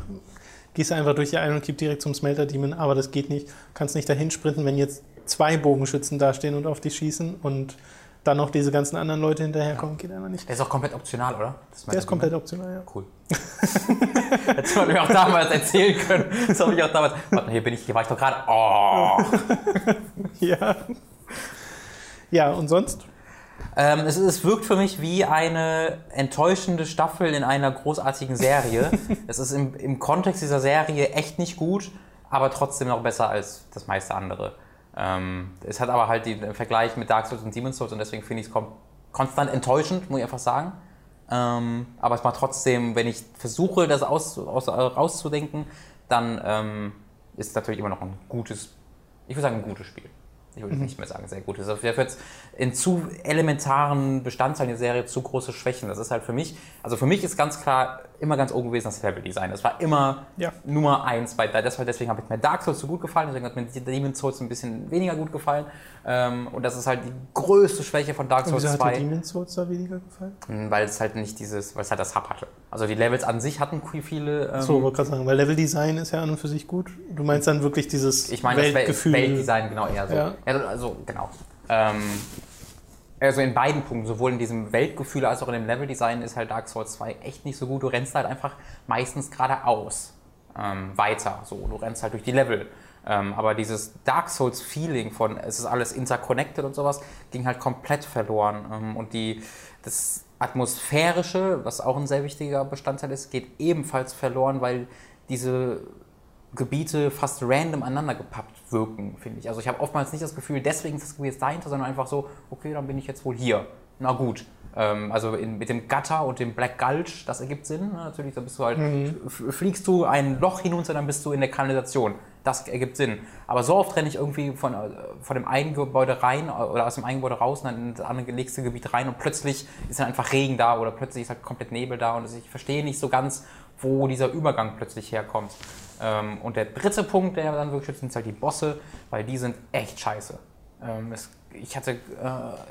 gehst du einfach durch die Iron Keep direkt zum Smelter Demon, aber das geht nicht. Du kannst nicht dahin sprinten, wenn jetzt zwei Bogenschützen dastehen und auf dich schießen und dann noch diese ganzen anderen Leute hinterherkommen, geht einfach nicht. Der ist auch komplett optional, oder? Der ist komplett optional, ja. Cool. Hätte man mir auch damals erzählen können. Das habe ich auch damals. Warte, hier bin ich, hier war ich doch gerade. Oh. Ja. Ja, und sonst? Ähm, es, es wirkt für mich wie eine enttäuschende Staffel in einer großartigen Serie. es ist im, im Kontext dieser Serie echt nicht gut, aber trotzdem noch besser als das meiste andere. Ähm, es hat aber halt den Vergleich mit Dark Souls und Demon's Souls und deswegen finde ich es kon konstant enttäuschend, muss ich einfach sagen. Ähm, aber es macht trotzdem, wenn ich versuche, das aus, aus, rauszudenken, dann ähm, ist es natürlich immer noch ein gutes, ich würde sagen, ein gutes Spiel. Ich würde nicht mehr sagen, sehr gut. Das ist jetzt in zu elementaren Bestandteilen der Serie zu große Schwächen. Das ist halt für mich, also für mich ist ganz klar immer ganz oben gewesen das Level-Design. Das war immer Ja. Nummer eins bei das war deswegen habe ich mir Dark Souls so gut gefallen, deswegen hat mir Demon's Souls ein bisschen weniger gut gefallen. Ähm, und das ist halt die größte Schwäche von Dark Souls wieso hat 2. dir Demon's Souls da weniger gefallen? Mm, Weil es halt nicht dieses, weil es halt das Hub hatte. Also die Levels an sich hatten viele. Ähm, So, wollte gerade sagen, weil Leveldesign ist ja an und für sich gut. Du meinst dann wirklich dieses ich meine, das Wel- Weltgefühl. Weltdesign genau eher so. Ja. Ja. also genau. Ähm, also in beiden Punkten, sowohl in diesem Weltgefühl als auch in dem Leveldesign ist halt Dark Souls 2 echt nicht so gut. Du rennst halt einfach meistens geradeaus ähm, weiter. So, du rennst halt durch die Level. Ähm, aber dieses Dark Souls-Feeling von es ist alles interconnected und sowas ging halt komplett verloren. Ähm, und die, das Atmosphärische, was auch ein sehr wichtiger Bestandteil ist, geht ebenfalls verloren, weil diese Gebiete fast random aneinander gepappt wirken, finde ich. Also ich habe oftmals nicht das Gefühl, deswegen ist das Gebiet jetzt dahinter, sondern einfach so, okay, dann bin ich jetzt wohl hier. Na gut. Ähm, also in, mit dem Gutter und dem Black Gulch, das ergibt Sinn. Ne? Natürlich, da bist du halt, f- fliegst du ein Loch hinunter, dann bist du in der Kanalisation. Das ergibt Sinn. Aber so oft renne ich irgendwie von, äh, von dem einen Gebäude rein äh, oder aus dem einen Gebäude raus und dann in das andere nächste Gebiet rein und plötzlich ist dann einfach Regen da oder plötzlich ist halt komplett Nebel da und ich verstehe nicht so ganz, wo dieser Übergang plötzlich herkommt. Ähm, und der dritte Punkt, der dann wirklich schützt, sind halt die Bosse, weil die sind echt scheiße. Ähm, es, ich hatte, äh,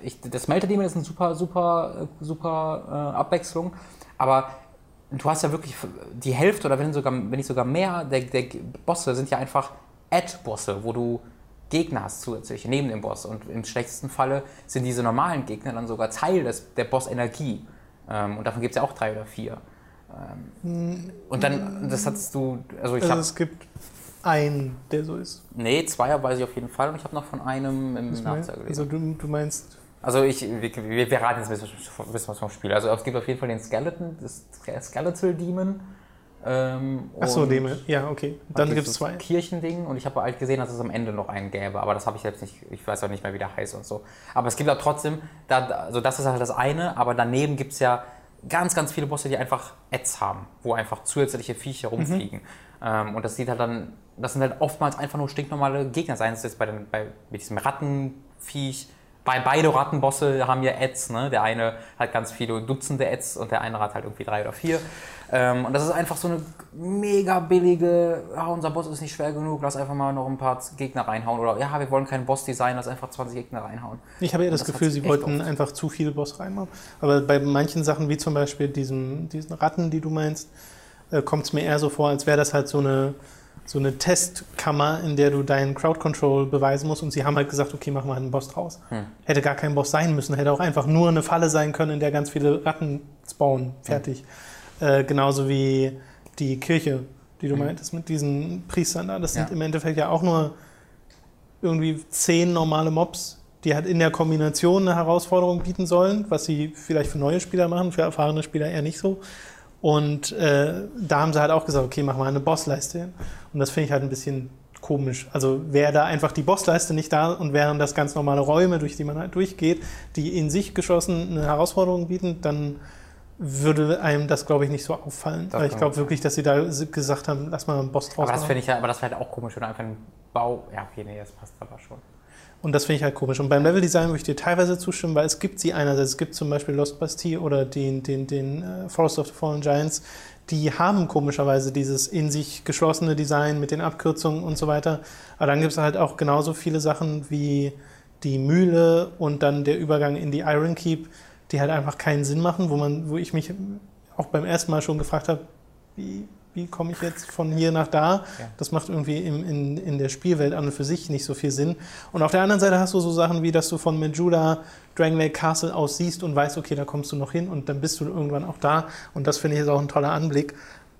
ich, das Melter Demon ist eine super, super, äh, super äh, Abwechslung, aber du hast ja wirklich die Hälfte oder wenn, sogar, wenn nicht sogar mehr der, der Bosse sind ja einfach Add-Bosse, wo du Gegner hast zusätzlich neben dem Boss. Und im schlechtesten Falle sind diese normalen Gegner dann sogar Teil des, der Boss-Energie. Ähm, und davon gibt es ja auch drei oder vier. Ähm, und dann, das hast du, also ich Also habe, es gibt einen, der so ist. nee, Zweier weiß ich auf jeden Fall und ich habe noch von einem im Nachteil gelesen. Also du, du meinst, Also ich, wir, wir raten jetzt ein bisschen, bisschen was vom Spiel. Also es gibt auf jeden Fall den Skeleton, das Skeletal Demon. Ähm, Ach so, und dem, ja, okay. Dann gibt es zwei. Kirchending und ich habe halt gesehen, dass es am Ende noch einen gäbe, aber das habe ich selbst nicht, ich weiß auch nicht mehr, wie der heißt und so. Aber es gibt auch trotzdem, da, also das ist halt das eine, aber daneben gibt es ja ganz, ganz viele Bosse, die einfach Ads haben, wo einfach zusätzliche Viecher rumfliegen. Ähm, und das sieht halt dann, das sind halt oftmals einfach nur stinknormale Gegner, seien es jetzt bei, den, bei mit diesem Rattenviech. Bei beide Rattenbosse haben ja Ads, ne? Der eine hat ganz viele Dutzende Ads und der andere hat halt irgendwie drei oder vier. Ähm, und das ist einfach so eine mega billige, ja, unser Boss ist nicht schwer genug, lass einfach mal noch ein paar Gegner reinhauen. Oder ja, wir wollen keinen Boss-Design, lass einfach 20 Gegner reinhauen. Ich habe eher das, das Gefühl, sie wollten oft. einfach zu viele Boss reinmachen. Aber bei manchen Sachen, wie zum Beispiel diesen, diesen Ratten, die du meinst, äh, kommt es mir eher so vor, als wäre das halt so eine, so eine Testkammer, in der du deinen Crowd Control beweisen musst. Und sie haben halt gesagt, okay, machen wir einen Boss draus. Hm. Hätte gar kein Boss sein müssen, hätte auch einfach nur eine Falle sein können, in der ganz viele Ratten spawnen. Fertig. Äh, genauso wie die Kirche, die du meintest, mit diesen Priestern da. Das sind. Ja. im Endeffekt ja auch nur irgendwie zehn normale Mobs, die halt in der Kombination eine Herausforderung bieten sollen, was sie vielleicht für neue Spieler machen, für erfahrene Spieler eher nicht so. Und äh, da haben sie halt auch gesagt, okay, mach mal eine Bossleiste hin. Und das finde ich halt ein bisschen komisch. Also wäre da einfach die Bossleiste nicht da und wären das ganz normale Räume, durch die man halt durchgeht, die in sich geschlossen eine Herausforderung bieten, dann würde einem das, glaube ich, nicht so auffallen. Das Weil ich glaube wirklich, dass sie da gesagt haben, lass mal einen Boss draus Aber das machen. finde ich ja, aber das wäre halt auch komisch, wenn einfach einen Bau. Ja, okay, nee, das passt aber schon. Und das finde ich halt komisch. Und beim Leveldesign würde ich dir teilweise zustimmen, weil es gibt sie einerseits, es gibt zum Beispiel Lost Bastille oder den, den, den äh, Forest of the Fallen Giants, die haben komischerweise dieses in sich geschlossene Design mit den Abkürzungen und so weiter. Aber dann gibt es halt auch genauso viele Sachen wie die Mühle und dann der Übergang in die Iron Keep, die halt einfach keinen Sinn machen, wo man, wo ich mich auch beim ersten Mal schon gefragt habe, wie, wie komme ich jetzt von hier nach da? Ja. Das macht irgendwie im, in, in der Spielwelt an und für sich nicht so viel Sinn. Und auf der anderen Seite hast du so Sachen wie, dass du von Majula Dragon Lake Castle aus siehst und weißt, okay, da kommst du noch hin und dann bist du irgendwann auch da. Und das finde ich ist auch ein toller Anblick.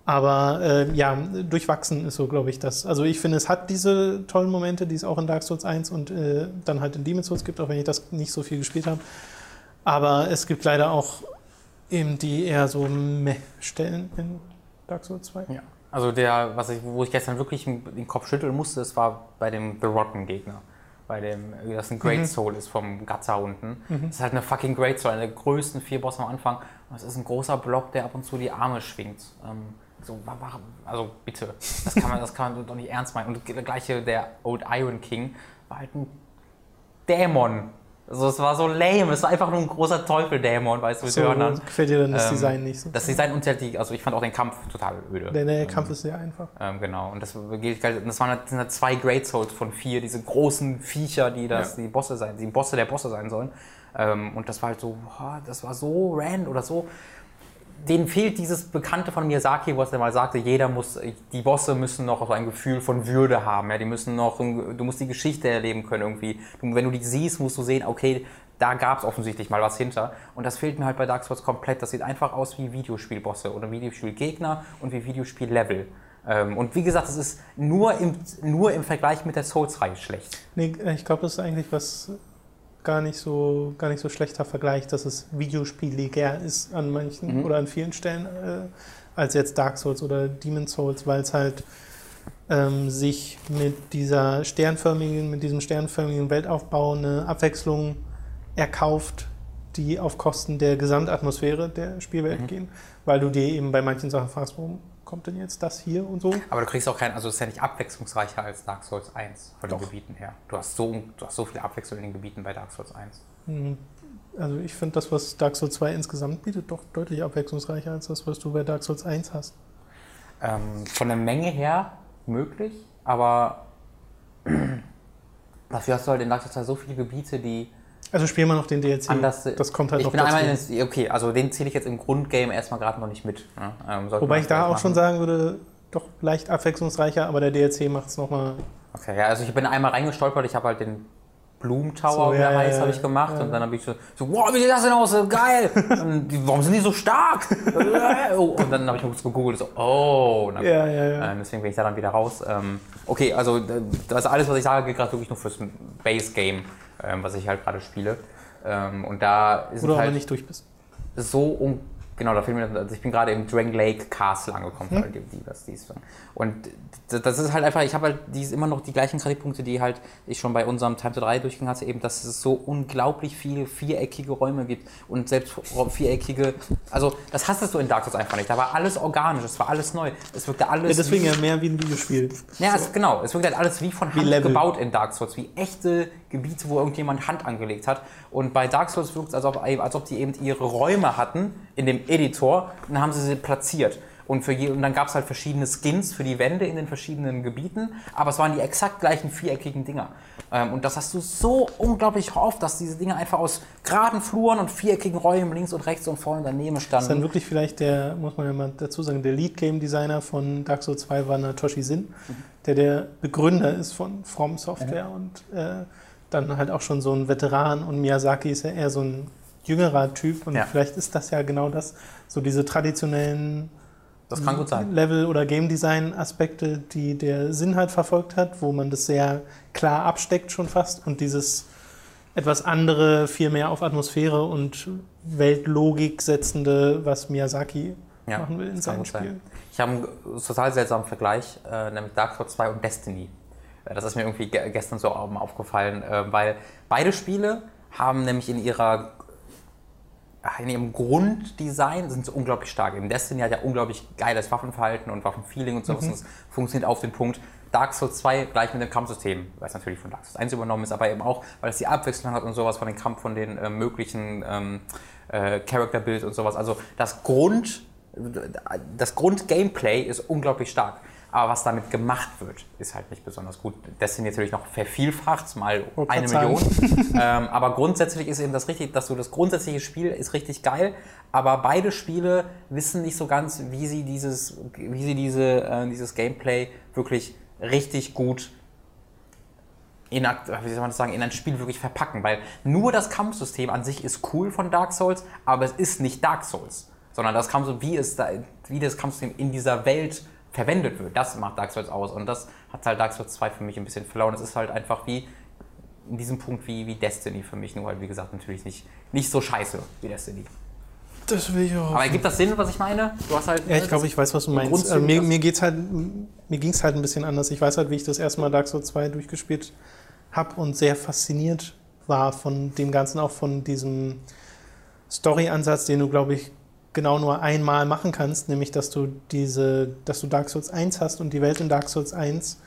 Aber äh, ja, durchwachsen ist so, glaube ich, das. Also ich finde, es hat diese tollen Momente, die es auch in Dark Souls 1 und äh, dann halt in Demon's Souls gibt, auch wenn ich das nicht so viel gespielt habe. Aber es gibt leider auch eben die eher so Meh-Stellen in Dark Souls 2. Ja. Also der, was ich, wo ich gestern wirklich den Kopf schütteln musste, das war bei dem The Rotten Gegner. Bei dem, das ein Great Mhm. Soul ist vom Gaza unten. Das ist halt eine fucking Great Soul, eine der größten vier Bosse am Anfang. Und es ist ein großer Block, der ab und zu die Arme schwingt. Ähm, so, also bitte, das kann man, das kann man doch nicht ernst meinen. Und der gleiche, der Old Iron King, war halt ein Dämon. Also es war so lame, es war einfach nur ein großer Teufeldämon, weißt du, mit So, Hörnern. gefällt dir dann das Ähm, Design nicht so? Das Design und halt die, also ich fand auch den Kampf total öde. der, der Kampf ist sehr einfach. Ähm, genau, und das, gilt, das waren halt, sind halt zwei Great Souls von vier, diese großen Viecher, die das, die Bosse sein, die Bosse der Bosse sein sollen. Ähm, und das war halt so, boah, das war so rand oder so. Denen fehlt dieses Bekannte von Miyazaki, was er mal sagte, jeder muss, die Bosse müssen noch so ein Gefühl von Würde haben, ja, die müssen noch, du musst die Geschichte erleben können irgendwie. Du, wenn du die siehst, musst du sehen, okay, da gab es offensichtlich mal was hinter. Und das fehlt mir halt bei Dark Souls komplett. Das sieht einfach aus wie Videospielbosse oder Videospielgegner und wie Videospiellevel. Ähm, und wie gesagt, es ist nur im, nur im Vergleich mit der Souls-Reihe schlecht. Nee, äh, ich glaube, das ist eigentlich was gar nicht so, gar nicht so schlechter Vergleich, dass es videospieliger ist an manchen Mhm. oder an vielen Stellen äh, als jetzt Dark Souls oder Demon's Souls, weil es halt ähm, sich mit dieser sternförmigen, mit diesem sternförmigen Weltaufbau eine Abwechslung erkauft, die auf Kosten der Gesamtatmosphäre der Spielwelt Mhm. gehen, weil du dir eben bei manchen Sachen fragst, warum kommt denn jetzt das hier und so? Aber du kriegst auch kein, also es ist ja nicht abwechslungsreicher als Dark Souls 1 von den Doch. Gebieten her. Du hast, so, du hast so viel Abwechslung in den Gebieten bei Dark Souls 1. Hm, Also ich finde das, was Dark Souls 2 insgesamt bietet, doch deutlich abwechslungsreicher als das, was du bei Dark Souls 1 hast. Ähm, von der Menge her möglich, aber dafür hast du halt in Dark Souls 2 so viele Gebiete, die Also spiel mal noch den DLC. anders das kommt halt ich noch bin einmal ins, okay, also den zähle ich jetzt im Grundgame erstmal gerade noch nicht mit. Ne? Ähm, Wobei ich da auch schon machen. sagen würde, doch leicht abwechslungsreicher, aber der DLC macht es nochmal. Okay, ja, also ich bin einmal reingestolpert, ich habe halt den Blumentower, So, wie ja, der heißt, ja, habe ich gemacht ja. und dann habe ich so, so, wow, wie sieht das denn aus, geil, und die, warum sind die so stark? Oh, und dann habe ich kurz gegoogelt, so, oh, na, Ja, ja, ja. Ähm, deswegen bin ich da dann wieder raus. Ähm, okay, also äh, das alles, was ich sage, gilt gerade wirklich nur fürs Base-Game, ähm, was ich halt gerade spiele. Ähm, und da ist du es halt nicht durch bist. so Genau, da fehlt mir, also ich bin gerade im Dragon Lake Castle angekommen, Hm. für die, die, das, dies. Und das ist halt einfach, ich habe halt dies immer noch die gleichen Kritikpunkte, die halt ich schon bei unserem Time to 3 durchgegangen hatte, eben, dass es so unglaublich viele viereckige Räume gibt und selbst viereckige, also das hast du in Dark Souls einfach nicht. Da war alles organisch, es war alles neu, es wirkte alles. Ja, deswegen wie- ja mehr wie ein Videospiel. ja, es, genau. Es wirkt halt alles wie von Hand Level. gebaut in Dark Souls, wie echte Gebiete, wo irgendjemand Hand angelegt hat. Und bei Dark Souls wirkt es, als ob, als ob die eben ihre Räume hatten in dem Editor und dann haben sie sie platziert. Und, für je, und dann gab es halt verschiedene Skins für die Wände in den verschiedenen Gebieten, aber es waren die exakt gleichen viereckigen Dinger. Ähm, und das hast du so unglaublich oft, dass diese Dinge einfach aus geraden Fluren und viereckigen Räumen links und rechts und vorne daneben ist dann standen. wirklich vielleicht der, muss man ja mal dazu sagen, der Lead Game Designer von Dark Souls 2 war Natoshi Sin, der der Begründer ist von From Software und äh, dann halt auch schon so ein Veteran und Miyazaki ist ja eher so ein jüngerer Typ und Ja. vielleicht ist das ja genau das, so diese traditionellen Das kann gut sein. Level- oder Game Design-Aspekte, die der Sinn halt verfolgt hat, wo man das sehr klar absteckt schon fast und dieses etwas andere, viel mehr auf Atmosphäre und Weltlogik setzende, was Miyazaki Ja, machen will in seinen gut sein. Ich habe einen total seltsamen Vergleich, äh, nämlich Dark Souls 2 und Destiny. Äh, Das ist mir irgendwie ge gestern so au- aufgefallen, äh, weil beide Spiele haben nämlich in ihrer in ihrem Grunddesign sind sie unglaublich stark. Im Destiny hat ja unglaublich geiles Waffenverhalten und Waffenfeeling und sowas. Mhm. Es funktioniert auf den Punkt. Dark Souls 2 gleich mit dem Kampfsystem, weil es natürlich von Dark Souls 1 übernommen ist, aber eben auch, weil es die Abwechslung hat und sowas von den Kampf, von den äh, möglichen ähm, äh, Character Build und sowas. Also das Grund, das Grund-Gameplay ist unglaublich stark. Aber was damit gemacht wird, ist halt nicht besonders gut. Destiny natürlich noch vervielfacht, mal Wollte eine Million. ähm, aber grundsätzlich ist eben das richtig, dass du das grundsätzliche Spiel ist richtig geil, aber beide Spiele wissen nicht so ganz, wie sie dieses, wie sie diese, äh, dieses Gameplay wirklich richtig gut in, wie soll man das sagen, in ein Spiel wirklich verpacken, weil nur das Kampfsystem an sich ist cool von Dark Souls, aber es ist nicht Dark Souls, sondern das Kampfsystem, wie, es da, wie das Kampfsystem in dieser Welt verwendet wird, das macht Dark Souls aus und das hat halt Dark Souls 2 für mich ein bisschen verloren. Es ist halt einfach wie in diesem Punkt wie, wie Destiny für mich, nur halt wie gesagt natürlich nicht, nicht so scheiße wie Destiny. Das will ich auch. Aber ergibt das Sinn, was ich meine? Du hast halt Ja, ich glaube, ich weiß, was du meinst. Äh, mir mir geht's halt, mir ging es halt ein bisschen anders. Ich weiß halt, wie ich das erste Mal Dark Souls 2 durchgespielt habe und sehr fasziniert war von dem Ganzen, auch von diesem Story-Ansatz, den du, glaube ich, genau nur einmal machen kannst, nämlich dass du diese, dass du Dark Souls 1 hast und die Welt in Dark Souls 1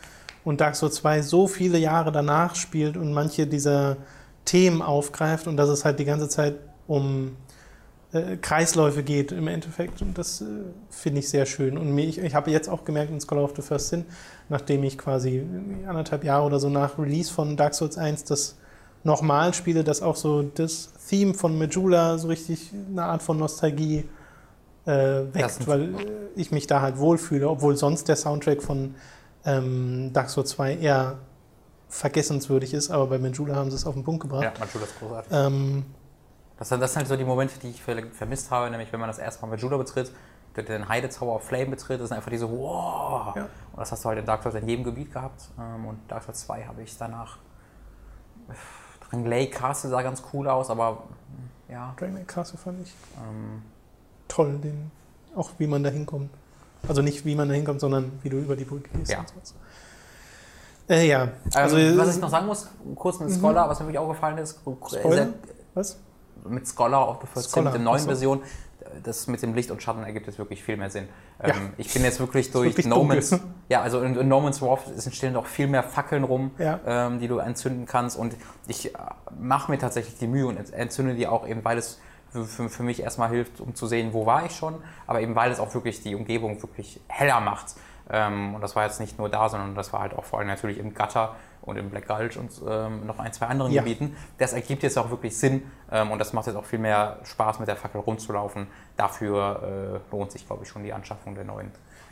und Dark Souls 2 so viele Jahre danach spielt und manche dieser Themen aufgreift und dass es halt die ganze Zeit um äh, Kreisläufe geht im Endeffekt. Und das äh, finde ich sehr schön. Und mir, ich, ich habe jetzt auch gemerkt in Scholar of the First Sin, nachdem ich quasi anderthalb Jahre oder so nach Release von Dark Souls 1 das nochmal spiele, dass auch so das Theme von Majula so richtig eine Art von Nostalgie äh, weckt, weil äh, ich mich da halt wohlfühle, obwohl sonst der Soundtrack von ähm, Dark Souls 2 eher vergessenswürdig ist, aber bei Majula haben sie es auf den Punkt gebracht. ja, Majula ist großartig. Ähm, Das, sind- das sind halt so die Momente, die ich ver- vermisst habe, nämlich wenn man das erste Mal mit Judah betritt, den Heide Tower of Flame betritt, das sind einfach diese wow. Ja. Und das hast du halt in Dark Souls in jedem Gebiet gehabt. Ähm, Und Dark Souls 2 habe ich danach. Drang Lake Castle sah ganz cool aus, aber ja. Dragon Castle fand ich Ähm, toll, den, auch wie man da hinkommt. Also nicht wie man da hinkommt, sondern wie du über die Brücke gehst. Ja. Äh, ja, also ähm, was ich noch sagen muss, kurz mit Scholar, was mir wirklich aufgefallen ist, Spoiler? Was? mit Scholar the First Sin, Scholar, mit der neuen so. Version, das mit dem Licht und Schatten ergibt jetzt wirklich viel mehr Sinn. Ja. Ähm, ich bin jetzt wirklich durch wirklich No dunkel. Man's, ja, also in, in No Man's Wharf stehen noch viel mehr Fackeln rum, Ja. ähm, die du entzünden kannst und ich äh, mache mir tatsächlich die Mühe und ent- entzünde die auch eben, weil es für, für, mich erstmal hilft, um zu sehen, wo war ich schon, aber eben weil es auch wirklich die Umgebung wirklich heller macht. Ähm, und das war jetzt nicht nur da, sondern das war halt auch vor allem natürlich im Gutter und im Black Gulch und ähm, noch ein, zwei anderen Ja. Gebieten. Das ergibt jetzt auch wirklich Sinn ähm, und das macht jetzt auch viel mehr Spaß, mit der Fackel rumzulaufen. Dafür äh, lohnt sich, glaube ich, schon die Anschaffung der neuen.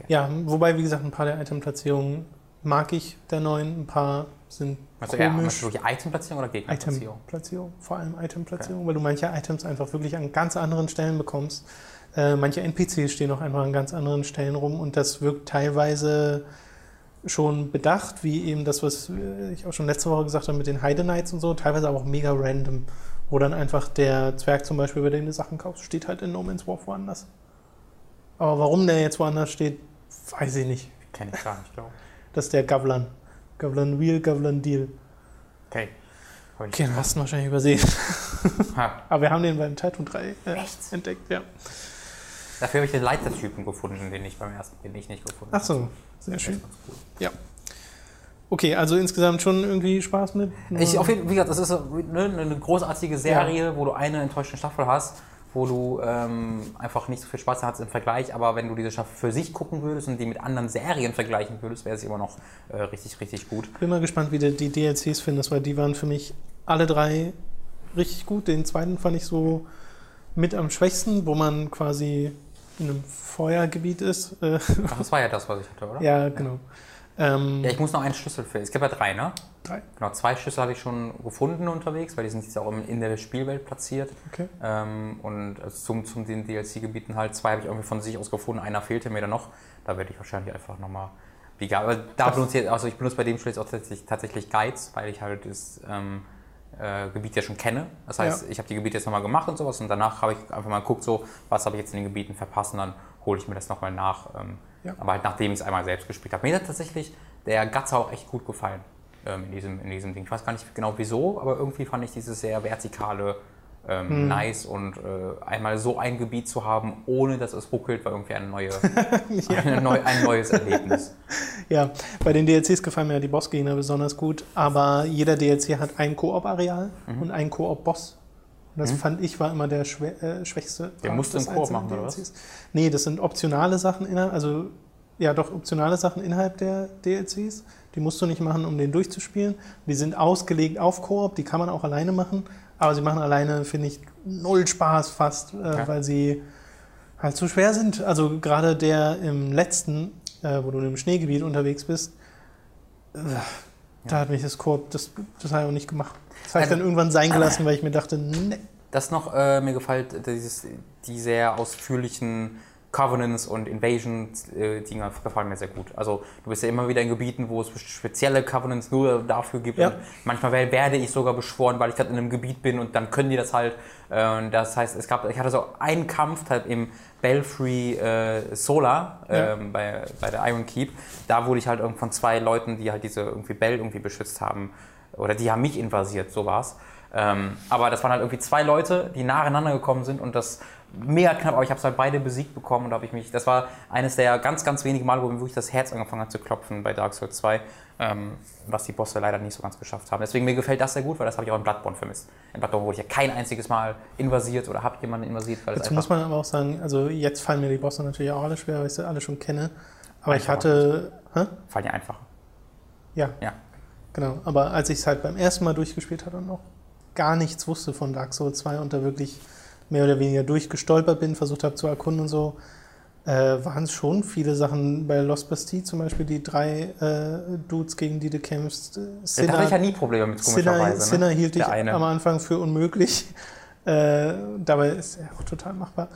Ja, wobei, wie gesagt, ein paar der Itemplatzierungen mag ich der neuen, ein paar sind Also eher komisch. wirklich Itemplatzierung oder Gegnerplatzierung? Itemplatzierung, vor allem Itemplatzierung, weil du manche Items einfach wirklich an ganz anderen Stellen bekommst. Äh, manche NPCs stehen auch einfach an ganz anderen Stellen rum und das wirkt teilweise schon bedacht, wie eben das, was äh, ich auch schon letzte Woche gesagt habe mit den Heide Knights und so, teilweise aber auch mega random. wo dann einfach der Zwerg zum Beispiel, über den du Sachen kaufst, steht halt in No Man's War woanders. Aber warum der jetzt woanders steht, weiß ich nicht. Kenn ich gar nicht, glaube ich. Das ist der Gavlan. Gavlan Wheel, Gavlan Deal. Okay. Hab ich Okay, den hast du wahrscheinlich übersehen. Ha. Aber wir haben den beim Titan 3 äh, entdeckt, ja. Dafür habe ich den Leitertypen gefunden, den ich beim ersten, den ich nicht gefunden Ach so, habe. Sehr schön. Ja. Okay, also insgesamt schon irgendwie Spaß mit. Ich, auf jeden, wie gesagt, das ist so, ne, eine großartige Serie, wo du eine enttäuschende Staffel hast, wo du ähm, einfach nicht so viel Spaß hast im Vergleich, aber wenn du diese Staffel für sich gucken würdest und die mit anderen Serien vergleichen würdest, wäre es immer noch äh, richtig, richtig gut. bin mal gespannt, wie du die DLCs findest, weil die waren für mich alle drei richtig gut. Den zweiten fand ich so mit am schwächsten, wo man quasi in einem Feuergebiet ist. Äh, Ach, das war ja das, was ich hatte, oder? ja, genau. Ähm, Ja, ich muss noch einen Schlüssel finden. Es gibt ja drei, ne? drei. Genau, zwei Schlüssel habe ich schon gefunden unterwegs, weil die sind jetzt auch in der Spielwelt platziert. Okay. Ähm, und also zum, zum den DLC-Gebieten halt. Zwei habe ich irgendwie von sich aus gefunden, einer fehlte mir dann noch. Da werde ich wahrscheinlich einfach nochmal. Egal, aber da benutze ich, also ich benutze bei dem Spiel jetzt auch tatsächlich, tatsächlich Guides, weil ich halt das ähm, äh, Gebiet ja schon kenne. Das heißt, Ja. ich habe die Gebiete jetzt nochmal gemacht und sowas und danach habe ich einfach mal geguckt, so, was habe ich jetzt in den Gebieten verpasst und dann hole ich mir das nochmal nach. Ähm, Ja. Aber halt nachdem ich es einmal selbst gespielt habe. Mir hat tatsächlich der Gatzer auch echt gut gefallen ähm, in, diesem, in diesem Ding. Ich weiß gar nicht genau wieso, aber irgendwie fand ich dieses sehr vertikale ähm, Hm. nice und äh, einmal so ein Gebiet zu haben, ohne dass es ruckelt, war irgendwie eine neue, eine neu, ein neues Erlebnis. Ja, bei den DLCs gefallen mir ja die Bossgegner besonders gut, aber jeder DLC hat ein Koop-Areal Mhm. und einen Koop-Boss. Und das fand ich war immer der schwä äh, schwächste. Den Part musst du im Koop machen, oder was? DLCs. Nee, das sind optionale Sachen innerhalb, also ja doch optionale Sachen innerhalb der DLCs. Die musst du nicht machen, um den durchzuspielen. Die sind ausgelegt auf Koop, die kann man auch alleine machen, aber sie machen alleine, finde ich, null Spaß fast, äh, Okay. weil sie halt zu schwer sind. Also gerade der im letzten, äh, wo du im Schneegebiet unterwegs bist, äh, da hat mich das Koop, das, das habe ich auch nicht gemacht. Das habe ich dann irgendwann sein gelassen, weil ich mir dachte, ne. Das noch, äh, mir gefällt dieses, die sehr ausführlichen Covenants und Invasion-Dinger gefallen mir sehr gut. Also du bist ja immer wieder in Gebieten, wo es spezielle Covenants nur dafür gibt. Ja. Und manchmal wer- werde ich sogar beschworen, weil ich gerade in einem Gebiet bin und dann können die das halt. Äh, das heißt, es gab, ich hatte so einen Kampf halt im Belfry äh, Solar Ja. ähm, bei, bei der Iron Keep. Da wurde ich halt irgend von zwei Leuten, die halt diese irgendwie Bell irgendwie beschützt haben, oder die haben mich invasiert, so war's. Ähm, aber das waren halt irgendwie zwei Leute, die nacheinander gekommen sind und das mega knapp, aber ich habe es halt beide besiegt bekommen und habe ich mich, das war eines der ganz, ganz wenigen Male, wo mir wirklich das Herz angefangen hat zu klopfen bei Dark Souls 2, ähm, was die Bosse leider nicht so ganz geschafft haben. Deswegen mir gefällt das sehr gut, weil das habe ich auch in Bloodborne vermisst. In Bloodborne wurde ich ja kein einziges Mal invasiert oder habe jemanden invasiert, weil es Dazu muss man aber auch sagen, also jetzt fallen mir die Bosse natürlich auch alle schwer, weil ich sie alle schon kenne. Aber ich hatte. Hä? Fallen ja einfacher. Ja, Ja. genau. Aber als ich es halt beim ersten Mal durchgespielt hatte und noch gar nichts wusste von Dark Souls 2 und da wirklich mehr oder weniger durchgestolpert bin, versucht habe zu erkunden und so, äh, waren es schon viele Sachen bei Lost Bastille, zum Beispiel die drei äh, Dudes, gegen die du kämpfst. Äh, Da hatte ich ja nie Probleme mit, Sinner, komischerweise. Sinner ne? hielt ich am Anfang für unmöglich. Äh, dabei ist er auch total machbar.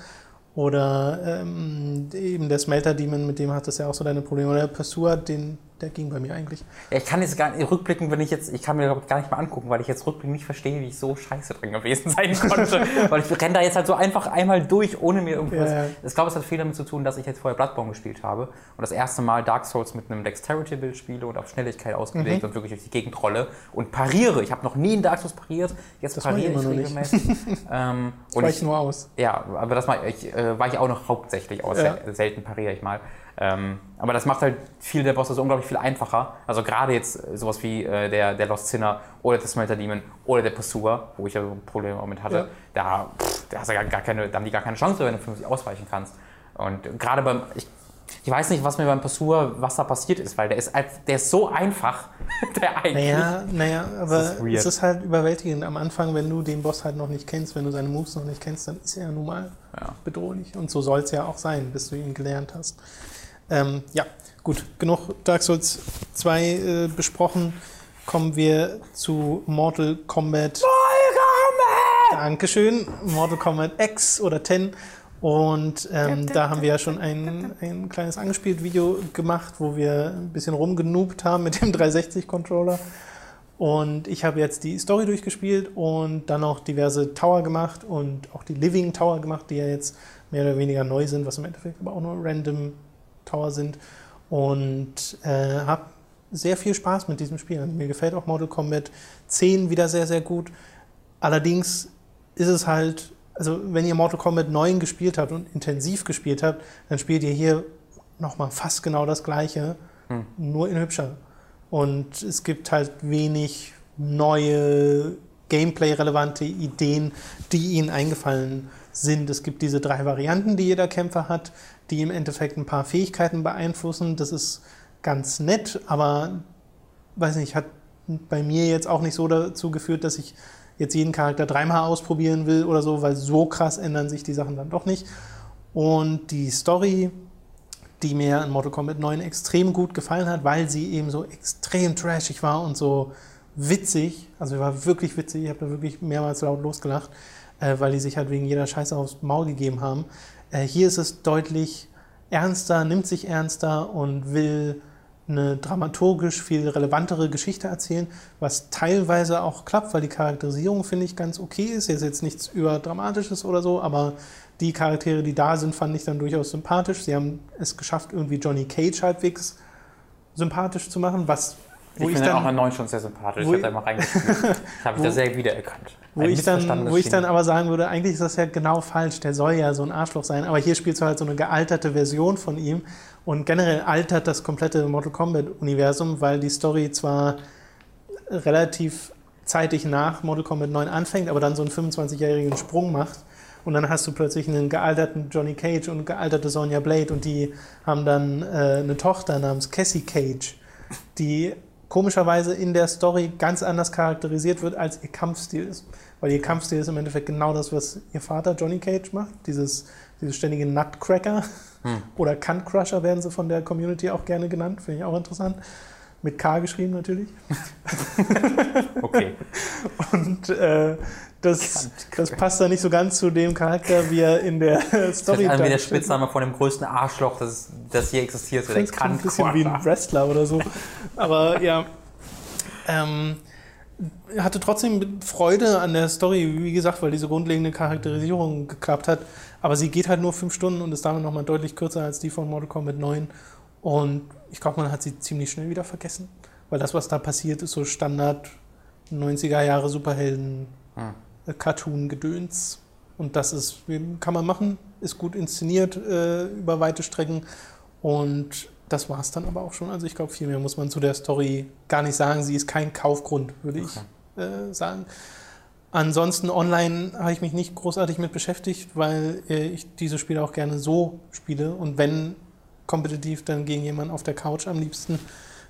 Oder ähm, eben der Smelter Demon, mit dem hat das ja auch so deine Probleme. Oder der Pursuer, den, der ging bei mir eigentlich. Ja, ich kann jetzt gar nicht rückblicken, wenn ich jetzt, ich kann mir ich, gar nicht mal angucken, weil ich jetzt rückblickend nicht verstehe, wie ich so scheiße drin gewesen sein konnte. weil ich renne da jetzt halt so einfach einmal durch, ohne mir irgendwas. Ja, ja. Ich glaube, es hat viel damit zu tun, dass ich jetzt vorher Bloodborne gespielt habe und das erste Mal Dark Souls mit einem Dexterity-Bild spiele und auf Schnelligkeit ausgelegt Mhm. und wirklich durch die Gegend rolle und pariere. Ich habe noch nie in Dark Souls pariert, jetzt Das ich pariere ich nicht. regelmäßig. ähm, und Weich ich, nur aus. ja, aber das mache ich, äh, war ich auch noch hauptsächlich aus. Ja. Sel- Selten pariere ich mal. Ähm, aber das macht halt viele der Bosse so unglaublich viel einfacher. Also gerade jetzt äh, sowas wie äh, der, der Lost Sinner oder der Smelter Demon oder der Pursuer, wo ich ja so Probleme auch mit hatte, Ja. da, pff, da, hast du gar, gar keine, da haben die gar keine Chance, wenn du vernünftig ausweichen kannst. Und gerade beim, ich, ich weiß nicht, was mir beim Pursuer, was da passiert ist, weil der ist, als- der ist so einfach, der eigentlich. Naja, naja, aber ist es ist halt überwältigend am Anfang, wenn du den Boss halt noch nicht kennst, wenn du seine Moves noch nicht kennst, dann ist er ja nun mal Ja. bedrohlich. Und so soll es ja auch sein, bis du ihn gelernt hast. Ähm, ja, gut, genug Dark Souls 2 äh, besprochen. Kommen wir zu Mortal Kombat. Dankeschön. Mortal Kombat X oder 10. Und ähm, da haben wir ja schon ein, ein kleines angespielt Video gemacht, wo wir ein bisschen rumgenoobt haben mit dem 360-Controller. Und ich habe jetzt die Story durchgespielt und dann noch diverse Tower gemacht und auch die Living Tower gemacht, die ja jetzt mehr oder weniger neu sind, was im Endeffekt aber auch nur Random Tower sind. Und äh, habe sehr viel Spaß mit diesem Spiel. Mir gefällt auch Mortal Kombat 10 wieder sehr, sehr gut. Allerdings ist es halt, also wenn ihr Mortal Kombat 9 gespielt habt und intensiv gespielt habt, dann spielt ihr hier nochmal fast genau das gleiche, hm. nur in hübscher. Und es gibt halt wenig neue Gameplay-relevante Ideen, die ihnen eingefallen sind. Es gibt diese drei Varianten, die jeder Kämpfer hat, die im Endeffekt ein paar Fähigkeiten beeinflussen. Das ist ganz nett, aber weiß nicht, hat bei mir jetzt auch nicht so dazu geführt, dass ich jetzt jeden Charakter dreimal ausprobieren will oder so, weil so krass ändern sich die Sachen dann doch nicht. Und die Story, die mir in Mortal Kombat 9 extrem gut gefallen hat, weil sie eben so extrem trashig war und so witzig, also war wirklich witzig, ich habe da wirklich mehrmals laut losgelacht, äh, weil die sich halt wegen jeder Scheiße aufs Maul gegeben haben. Äh, hier ist es deutlich ernster, nimmt sich ernster und will eine dramaturgisch viel relevantere Geschichte erzählen, was teilweise auch klappt, weil die Charakterisierung, finde ich, ganz okay ist. Ist jetzt nichts überdramatisches oder so, aber die Charaktere, die da sind, fand ich dann durchaus sympathisch. Sie haben es geschafft, irgendwie Johnny Cage halbwegs sympathisch zu machen, was wo ich, ich finde auch an neun schon sehr sympathisch. Ich habe da mal reingespielt. Ich habe mich da sehr wiedererkannt. Wo ich, dann, wo ich dann aber sagen würde, eigentlich ist das ja genau falsch. Der soll ja so ein Arschloch sein. Aber hier spielst du halt so eine gealterte Version von ihm. Und generell altert das komplette Mortal Kombat-Universum, weil die Story zwar relativ zeitig nach Mortal Kombat 9 anfängt, aber dann so einen 25-jährigen Sprung macht. Und dann hast du plötzlich einen gealterten Johnny Cage und gealterte Sonja Blade und die haben dann äh, eine Tochter namens Cassie Cage, die komischerweise in der Story ganz anders charakterisiert wird, als ihr Kampfstil ist. Weil ihr Kampfstil ist im Endeffekt genau das, was ihr Vater Johnny Cage macht. Dieses, dieses ständige Nutcracker hm. oder Cuntcrusher werden sie von der Community auch gerne genannt. Finde ich auch interessant. Mit K geschrieben natürlich. okay. Und äh, das, das passt da nicht so ganz zu dem Charakter, wie er in der Story ist. wie der Spitzname von dem größten Arschloch, das, das hier existiert. Das ein bisschen wie ein Wrestler oder so. Aber ja, ähm, hatte trotzdem Freude an der Story, wie gesagt, weil diese grundlegende Charakterisierung geklappt hat. Aber sie geht halt nur fünf Stunden und ist damit nochmal deutlich kürzer als die von Mortal Kombat 9. Und ich glaube, man hat sie ziemlich schnell wieder vergessen. Weil das, was da passiert, ist so Standard 90er Jahre Superhelden. Hm. Cartoon-Gedöns. Und das ist, kann man machen, ist gut inszeniert äh, über weite Strecken. Und das war es dann aber auch schon. Also ich glaube, viel mehr muss man zu der Story gar nicht sagen. Sie ist kein Kaufgrund, würde okay. ich äh, sagen. Ansonsten online habe ich mich nicht großartig mit beschäftigt, weil äh, ich diese Spiele auch gerne so spiele. Und wenn kompetitiv, dann gegen jemanden auf der Couch am liebsten.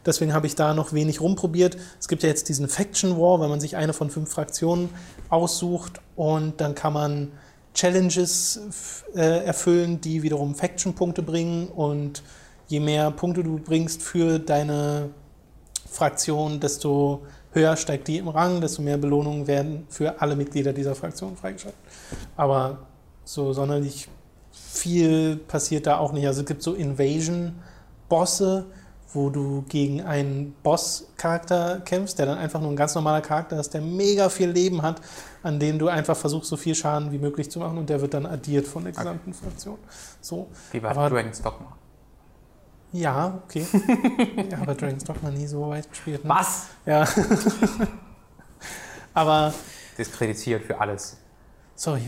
Deswegen habe ich da noch wenig rumprobiert. Es gibt ja jetzt diesen Faction War, wenn man sich eine von fünf Fraktionen aussucht und dann kann man Challenges äh, erfüllen, die wiederum Faction-Punkte bringen und je mehr Punkte du bringst für deine Fraktion, desto höher steigt die im Rang, desto mehr Belohnungen werden für alle Mitglieder dieser Fraktion freigeschaltet. Aber so sonderlich viel passiert da auch nicht. Also es gibt so Invasion-Bosse, wo du gegen einen Boss-Charakter kämpfst, der dann einfach nur ein ganz normaler Charakter ist, der mega viel Leben hat, an dem du einfach versuchst, so viel Schaden wie möglich zu machen und der wird dann addiert von der gesamten okay. Fraktion. So. Wie bei aber, Dragon's Dogma. Ja, okay. ja, aber Dragon's Dogma nie so weit gespielt. Ne? Was? Ja. aber. Diskreditiert für alles. Sorry.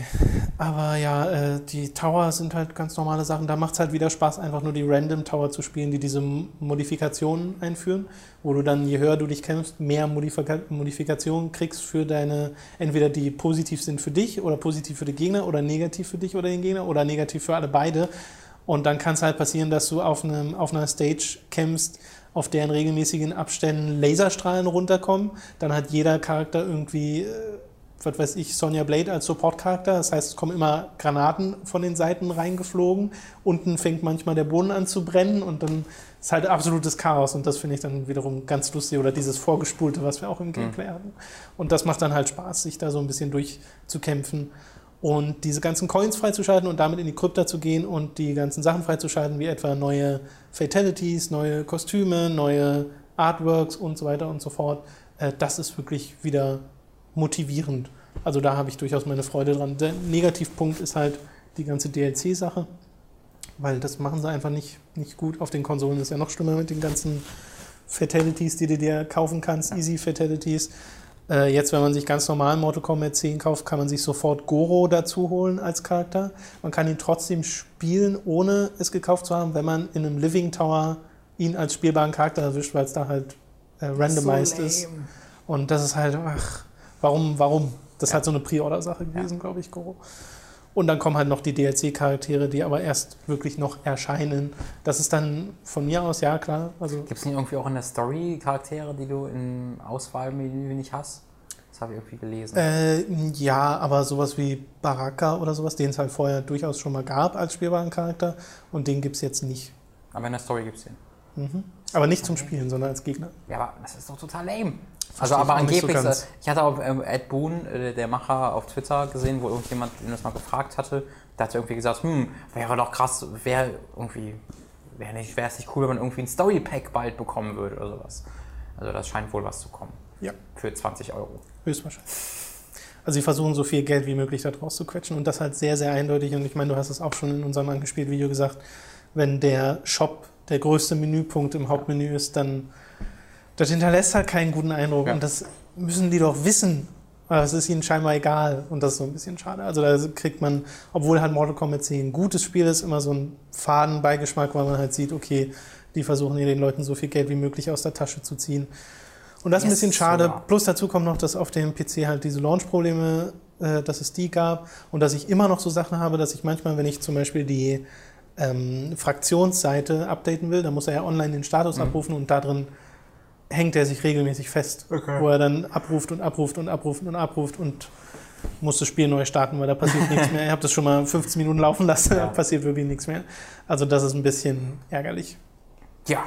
Aber ja, äh, die Tower sind halt ganz normale Sachen. Da macht es halt wieder Spaß, einfach nur die Random Tower zu spielen, die diese Modifikationen einführen, wo du dann, je höher du dich kämpfst, mehr Modifika Modifikationen kriegst für deine, entweder die positiv sind für dich oder positiv für den Gegner oder negativ für dich oder den Gegner oder negativ für alle beide. Und dann kann es halt passieren, dass du auf, einem, auf einer Stage kämpfst, auf deren regelmäßigen Abständen Laserstrahlen runterkommen. Dann hat jeder Charakter irgendwie. Äh, was weiß ich, Sonja Blade als Support-Charakter. Das heißt, es kommen immer Granaten von den Seiten reingeflogen. Unten fängt manchmal der Boden an zu brennen und dann ist halt absolutes Chaos. Und das finde ich dann wiederum ganz lustig. Oder dieses Vorgespulte, was wir auch im Gameplay mhm. hatten. Und das macht dann halt Spaß, sich da so ein bisschen durchzukämpfen. Und diese ganzen Coins freizuschalten und damit in die Krypta zu gehen und die ganzen Sachen freizuschalten, wie etwa neue Fatalities, neue Kostüme, neue Artworks und so weiter und so fort äh, das ist wirklich wieder motivierend. Also da habe ich durchaus meine Freude dran. Der Negativpunkt ist halt die ganze DLC-Sache, weil das machen sie einfach nicht, nicht gut. Auf den Konsolen ist ja noch schlimmer mit den ganzen Fatalities, die du dir kaufen kannst, Easy Fatalities. Äh, jetzt, wenn man sich ganz normal Mortal Kombat 10 kauft, kann man sich sofort Goro dazu holen als Charakter. Man kann ihn trotzdem spielen, ohne es gekauft zu haben, wenn man in einem Living Tower ihn als spielbaren Charakter erwischt, weil es da halt äh, randomized So ist. Und das ist halt, ach, warum, warum? Das ist halt so eine Pre-Order-Sache gewesen, glaube ich, Goro. Und dann kommen halt noch die DLC-Charaktere, die aber erst wirklich noch erscheinen. Das ist dann von mir aus, ja klar. Also Gibt es nicht irgendwie auch in der Story Charaktere, die du im Auswahlmenü nicht hast? Das habe ich irgendwie gelesen. äh, ja, aber sowas wie Baraka oder sowas, den es halt vorher durchaus schon mal gab als spielbaren Charakter. Und den gibt es jetzt nicht. Aber in der Story gibt es den. Mhm. Aber nicht zum Spielen, sondern als Gegner. Ja, aber das ist doch total lame. Verstehe Also, aber so angeblich, ganz. äh, ich hatte auch ähm, Ed Boon, äh, der Macher, auf Twitter gesehen, wo irgendjemand ihn das mal gefragt hatte. Da hat er irgendwie gesagt, hm, wäre doch krass, wäre irgendwie, wäre nicht, wäre es nicht cool, wenn man irgendwie ein Story Pack bald bekommen würde oder sowas. Also das scheint wohl was zu kommen. Ja. Für 20 Euro. Höchstwahrscheinlich. Also sie versuchen so viel Geld wie möglich da draus zu quetschen und das halt sehr, sehr eindeutig. Und ich meine, du hast es auch schon in unserem angespielt Video gesagt, wenn der Shop der größte Menüpunkt im Hauptmenü ist, dann das hinterlässt halt keinen guten Eindruck. Ja. Und das müssen die doch wissen. Aber es ist ihnen scheinbar egal und das ist so ein bisschen schade. Also da kriegt man, obwohl halt Mortal Kombat 10 ein gutes Spiel ist, immer so einen faden Beigeschmack, weil man halt sieht, okay, die versuchen hier den Leuten so viel Geld wie möglich aus der Tasche zu ziehen. Und das ist ein bisschen schade. sogar. Plus dazu kommt noch, dass auf dem PC halt diese Launch-Probleme, äh, dass es die gab und dass ich immer noch so Sachen habe, dass ich manchmal, wenn ich zum Beispiel die ähm, Fraktionsseite updaten will, dann muss er ja online den Status Mhm. abrufen und da drin hängt er sich regelmäßig fest, Okay. wo er dann abruft und abruft und abruft und abruft und muss das Spiel neu starten, weil da passiert nichts mehr. Ich habe das schon mal 15 Minuten laufen lassen, Ja. da passiert wirklich nichts mehr. Also das ist ein bisschen ärgerlich. Ja,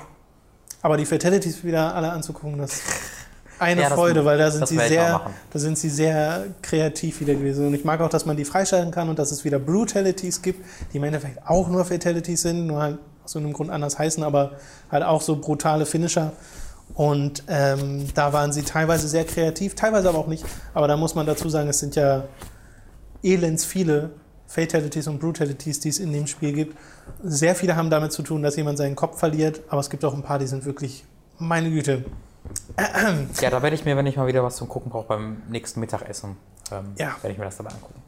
Aber die Fatalities wieder alle anzugucken, das eine Ja, das- Freude, weil da sind das sie sehr, da sind sie sehr kreativ wieder gewesen. Und ich mag auch, dass man die freischalten kann und dass es wieder Brutalities gibt, die im Endeffekt auch nur Fatalities sind, nur halt aus irgendeinem Grund anders heißen, aber halt auch so brutale Finisher. Und ähm, da waren sie teilweise sehr kreativ, teilweise aber auch nicht. Aber da muss man dazu sagen, es sind ja elends viele Fatalities und Brutalities, die es in dem Spiel gibt. Sehr viele haben damit zu tun, dass jemand seinen Kopf verliert, aber es gibt auch ein paar, die sind wirklich, meine Güte. Ja, da werde ich mir, wenn ich mal wieder was zum Gucken brauche, beim nächsten Mittagessen, ähm, Ja. werde ich mir das dabei angucken.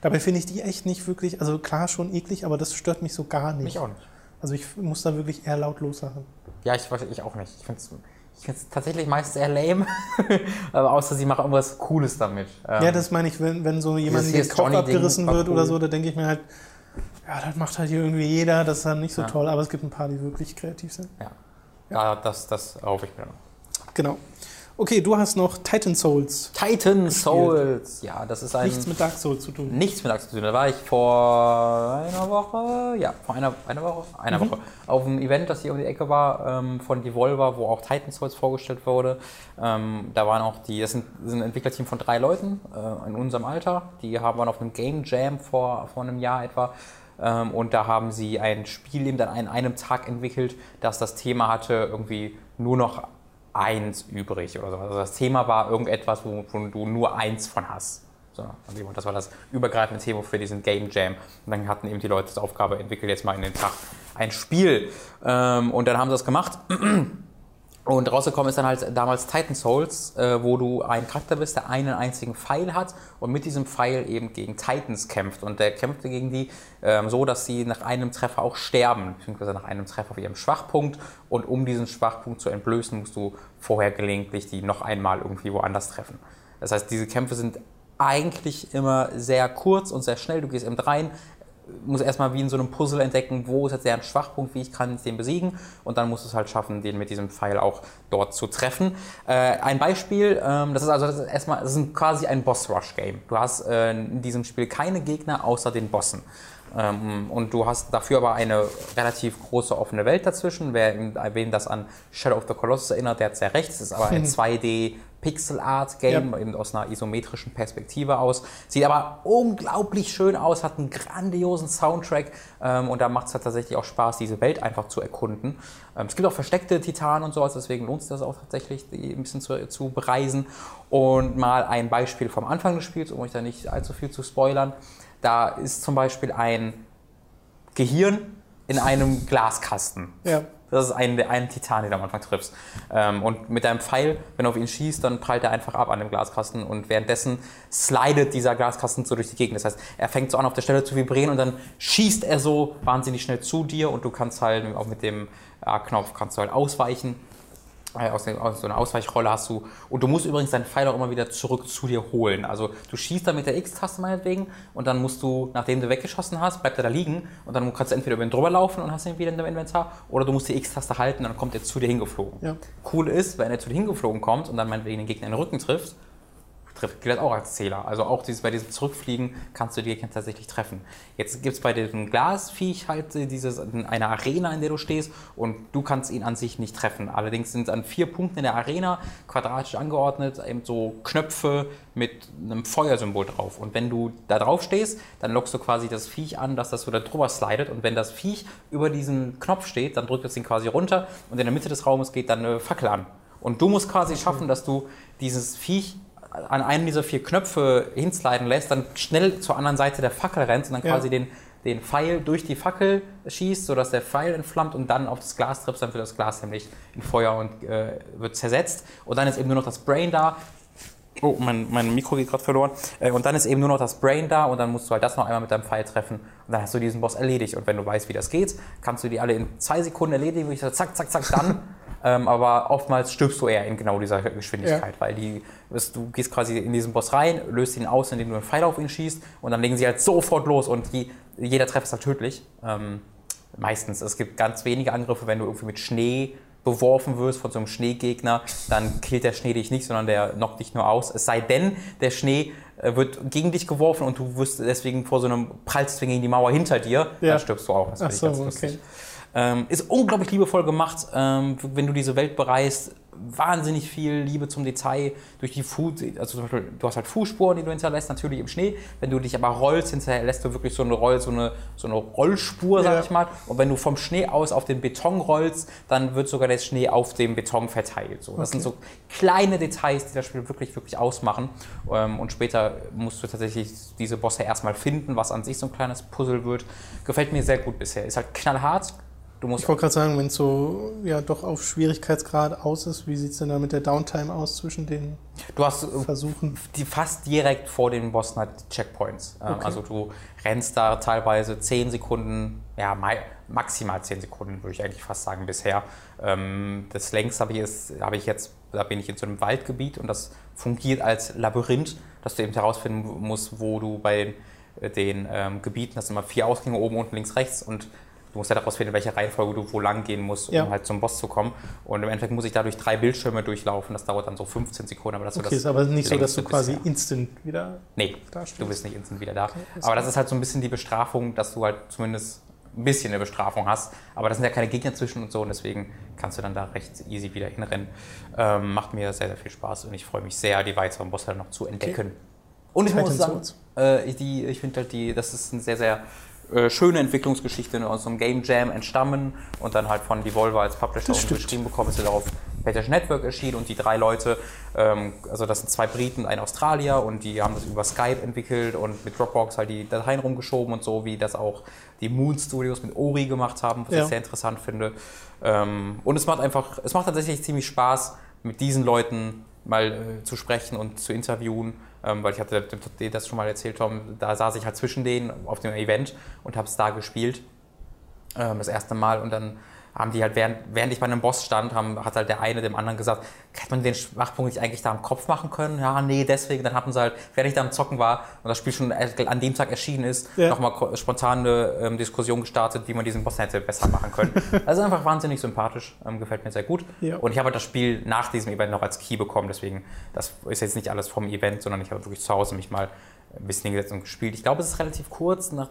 Dabei finde ich die echt nicht wirklich, also klar schon eklig, aber das stört mich so gar nicht. Mich auch nicht. Also ich muss da wirklich eher laut loslachen. Ja, ich, weiß- ich auch nicht. Ich finde es ich find's tatsächlich meist sehr lame. Aber außer sie machen irgendwas Cooles damit. Ähm, ja, das meine ich, wenn, wenn so jemand ist Kopf Johnny-Ding abgerissen war wird cool. oder so, da denke ich mir halt, ja, das macht halt hier irgendwie jeder, das ist dann nicht so Ja. toll, aber es gibt ein paar, die wirklich kreativ sind. ja. ja. das, das hoffe ich mir noch. Genau. Okay, du hast noch Titan Souls. Titan Souls. Ja, das ist ein. Nichts mit Dark Souls zu tun. nichts mit Axt zu tun. Da war ich vor einer Woche, ja, vor einer, einer Woche, einer Mhm. Woche, auf einem Event, das hier um die Ecke war, ähm, von Devolver, wo auch Titan Souls vorgestellt wurde. Ähm, da waren auch die, das sind, das sind ein Entwicklerteam von drei Leuten äh, in unserem Alter. Die haben waren auf einem Game Jam vor, vor einem Jahr etwa. Ähm, und da haben sie ein Spiel eben dann an einem Tag entwickelt, das das Thema hatte, irgendwie nur noch eins übrig oder so. Also das Thema war irgendetwas, wo, du nur eins von hast. So, das war das übergreifende Thema für diesen Game Jam. Und dann hatten eben die Leute die Aufgabe, entwickelt jetzt mal in den Tag ein Spiel. Ähm, und dann haben sie das gemacht. Und rausgekommen ist dann halt damals Titan Souls, äh, wo du ein Charakter bist, der einen einzigen Pfeil hat und mit diesem Pfeil eben gegen Titans kämpft. Und der kämpfte gegen die ähm, so, dass sie nach einem Treffer auch sterben, beziehungsweise nach einem Treffer auf ihrem Schwachpunkt. Und um diesen Schwachpunkt zu entblößen, musst du vorher gelegentlich die noch einmal irgendwie woanders treffen. Das heißt, diese Kämpfe sind eigentlich immer sehr kurz und sehr schnell. Du gehst eben rein, muss erstmal wie in so einem Puzzle entdecken, wo ist jetzt deren Schwachpunkt, wie ich kann den besiegen und dann musst du es halt schaffen, den mit diesem Pfeil auch dort zu treffen. Äh, ein Beispiel, ähm, das ist also das ist erstmal, das ist ein- quasi ein Boss-Rush-Game. Du hast äh, in diesem Spiel keine Gegner außer den Bossen. Ähm, und du hast dafür aber eine relativ große offene Welt dazwischen. Wer, wem das an Shadow of the Colossus erinnert, der hat sehr recht. Es ist aber ein 2D Pixel Art Game, ja. eben aus einer isometrischen Perspektive aus. Sieht aber unglaublich schön aus, hat einen grandiosen Soundtrack ähm, und da macht es halt tatsächlich auch Spaß, diese Welt einfach zu erkunden. Ähm, es gibt auch versteckte Titanen und sowas, deswegen lohnt es das auch tatsächlich, die ein bisschen zu, zu bereisen. Und mal ein Beispiel vom Anfang des Spiels, um euch da nicht allzu viel zu spoilern. Da ist zum Beispiel ein Gehirn in einem Glaskasten. Ja. Das ist ein, ein Titan, den du am Anfang triffst. Ähm, und mit deinem Pfeil, wenn du auf ihn schießt, dann prallt er einfach ab an dem Glaskasten und währenddessen slidet dieser Glaskasten so durch die Gegend. Das heißt, er fängt so an, auf der Stelle zu vibrieren und dann schießt er so wahnsinnig schnell zu dir und du kannst halt auch mit dem A-Knopf kannst du halt ausweichen äh, aus, der, aus so einer Ausweichrolle hast du. Und du musst übrigens deinen Pfeil auch immer wieder zurück zu dir holen. Also du schießt dann mit der X-Taste meinetwegen und dann musst du, nachdem du weggeschossen hast, bleibt er da liegen und dann kannst du entweder über ihn drüber laufen und hast ihn wieder in deinem Inventar oder du musst die X-Taste halten und dann kommt er zu dir hingeflogen. Ja. Cool ist, wenn er zu dir hingeflogen kommt und dann meinetwegen den Gegner in den Rücken trifft, trifft, gilt das auch als Zähler. Also auch dieses, bei diesem Zurückfliegen kannst du die tatsächlich treffen. Jetzt gibt es bei dem Glasviech halt dieses, eine Arena, in der du stehst und du kannst ihn an sich nicht treffen. Allerdings sind es an vier Punkten in der Arena quadratisch angeordnet eben so Knöpfe mit einem Feuersymbol drauf. Und wenn du da drauf stehst, dann lockst du quasi das Viech an, dass das so da drüber slidet. Und wenn das Viech über diesen Knopf steht, dann drückt es ihn quasi runter und in der Mitte des Raumes geht dann eine Fackel an. Und du musst quasi schaffen, dass du dieses Viech an einem dieser vier Knöpfe hinsliden lässt, dann schnell zur anderen Seite der Fackel rennt und dann ja. quasi den, den Pfeil durch die Fackel schießt, sodass der Pfeil entflammt und dann auf das Glas trippst, dann wird das Glas nämlich in Feuer und äh, wird zersetzt. Und dann ist eben nur noch das Brain da. Oh, mein, mein Mikro geht gerade verloren. Äh, und dann ist eben nur noch das Brain da und dann musst du halt das noch einmal mit deinem Pfeil treffen und dann hast du diesen Boss erledigt. Und wenn du weißt, wie das geht, kannst du die alle in zwei Sekunden erledigen. Ich so, zack, zack, zack, dann Ähm, aber oftmals stirbst du eher in genau dieser Geschwindigkeit, ja. weil die, du gehst quasi in diesen Boss rein, löst ihn aus, indem du einen Pfeil auf ihn schießt und dann legen sie halt sofort los und die, jeder Treffer ist halt tödlich. Ähm, meistens. Es gibt ganz wenige Angriffe, wenn du irgendwie mit Schnee beworfen wirst von so einem Schneegegner, dann killt der Schnee dich nicht, sondern der knockt dich nur aus. Es sei denn, der Schnee äh, wird gegen dich geworfen und du wirst deswegen vor so einem prallst gegen die Mauer hinter dir, ja. dann stirbst du auch. Das Ach so, okay. Ähm, ist unglaublich liebevoll gemacht, ähm, wenn du diese Welt bereist. Wahnsinnig viel Liebe zum Detail durch die Fuß, also zum Beispiel, du hast halt Fußspuren, die du hinterlässt, natürlich im Schnee. Wenn du dich aber rollst, hinterlässt du wirklich so eine Roll, so eine, so eine Rollspur, sag ja. ich mal. Und wenn du vom Schnee aus auf den Beton rollst, dann wird sogar der Schnee auf dem Beton verteilt. So. Das okay. sind so kleine Details, die das Spiel wirklich, wirklich ausmachen. Ähm, und später musst du tatsächlich diese Bosse erstmal finden, was an sich so ein kleines Puzzle wird. Gefällt mir sehr gut bisher. Ist halt knallhart, Du musst ich wollte gerade sagen, wenn es so ja doch auf Schwierigkeitsgrad aus ist, wie sieht es denn da mit der Downtime aus zwischen den du hast, äh, Versuchen? Die fast direkt vor den Bossen halt Checkpoints. Okay. Also du rennst da teilweise 10 Sekunden, ja maximal 10 Sekunden würde ich eigentlich fast sagen bisher. Ähm, das längste habe ich, habe ich jetzt, da bin ich in so einem Waldgebiet und das fungiert als Labyrinth, dass du eben herausfinden musst, wo du bei den, den ähm, Gebieten, das sind immer vier Ausgänge, oben, unten, links, rechts und du musst ja daraus finden, in welcher Reihenfolge du wo lang gehen musst, um ja. halt zum Boss zu kommen. Und im Endeffekt muss ich dadurch drei Bildschirme durchlaufen. Das dauert dann so 15 Sekunden. Aber das okay, ist aber nicht so, dass du quasi bisher. instant wieder Nee, du bist nicht instant wieder da. Okay, aber das ist halt so ein bisschen die Bestrafung, dass du halt zumindest ein bisschen eine Bestrafung hast. Aber das sind ja keine Gegner zwischen und so und deswegen kannst du dann da recht easy wieder hinrennen. Ähm, macht mir sehr, sehr viel Spaß und ich freue mich sehr, die weiteren Bosse noch zu entdecken. Okay. Und ich muss sagen, äh, die, ich finde halt die, das ist ein sehr, sehr äh, schöne Entwicklungsgeschichte aus so einem Game Jam entstammen und dann halt von Devolver als Publisher geschrieben bekommen, ist ja darauf Petash Network erschienen und die drei Leute, ähm, also das sind zwei Briten, ein Australier und die haben das über Skype entwickelt und mit Dropbox halt die Dateien rumgeschoben und so, wie das auch die Moon Studios mit Ori gemacht haben, was ja. ich sehr interessant finde. Ähm, und es macht einfach, es macht tatsächlich ziemlich Spaß, mit diesen Leuten mal äh, zu sprechen und zu interviewen weil ich hatte dir das schon mal erzählt, Tom, da saß ich halt zwischen denen auf dem Event und habe es da gespielt, ähm, das erste Mal. Und dann haben die halt, während, während ich bei einem Boss stand, haben, hat halt der eine dem anderen gesagt, hätte man den Schwachpunkt nicht eigentlich da am Kopf machen können? Ja, nee, deswegen. Dann hatten sie halt, während ich da am Zocken war und das Spiel schon an dem Tag erschienen ist, ja. nochmal spontan eine ähm, Diskussion gestartet, wie man diesen Boss hätte besser machen können. also einfach wahnsinnig sympathisch, ähm, gefällt mir sehr gut. Ja. Und ich habe halt das Spiel nach diesem Event noch als Key bekommen, deswegen, das ist jetzt nicht alles vom Event, sondern ich habe wirklich zu Hause mich mal ein bisschen hingesetzt und gespielt. Ich glaube, es ist relativ kurz, nach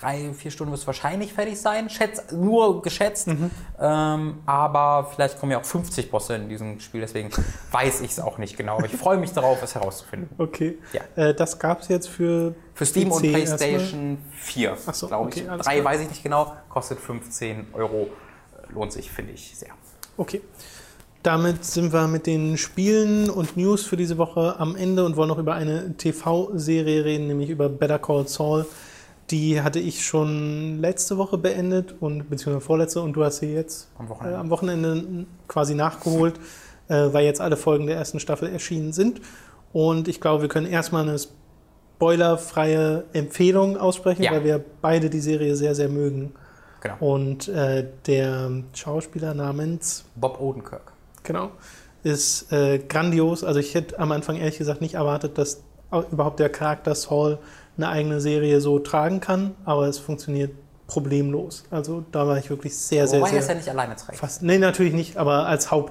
drei, vier Stunden wird es wahrscheinlich fertig sein. Schätz, nur geschätzt. Ähm, aber vielleicht kommen ja auch 50 Bosse in diesem Spiel, deswegen weiß ich es auch nicht genau. Aber ich freue mich darauf, es herauszufinden. Okay. Ja. Äh, das gab es jetzt für, Für Steam und PC erstmal? PlayStation 4, Ach so, glaube okay, ich. Drei weiß ich nicht genau, kostet 15 Euro. Lohnt sich, finde ich, sehr. Okay. Damit sind wir mit den Spielen und News für diese Woche am Ende und wollen noch über eine TV-Serie reden, nämlich über Better Call Saul. Die hatte ich schon letzte Woche beendet und beziehungsweise vorletzte und du hast sie jetzt Am äh, Wochenende. am Wochenende quasi nachgeholt, äh, weil jetzt alle Folgen der ersten Staffel erschienen sind. Und ich glaube, wir können erstmal eine spoilerfreie Empfehlung aussprechen, Ja. weil wir beide die Serie sehr, sehr mögen. Genau. Und äh, der Schauspieler namens Bob Odenkirk. Genau. Ist äh, grandios. Also ich hätte am Anfang ehrlich gesagt nicht erwartet, dass überhaupt der Charakter Saul eine eigene Serie so tragen kann, aber es funktioniert problemlos. Also da war ich wirklich sehr, sehr, Wobei er es ja sehr nicht alleine trägt. fast. Nee, natürlich nicht, aber als Aber auch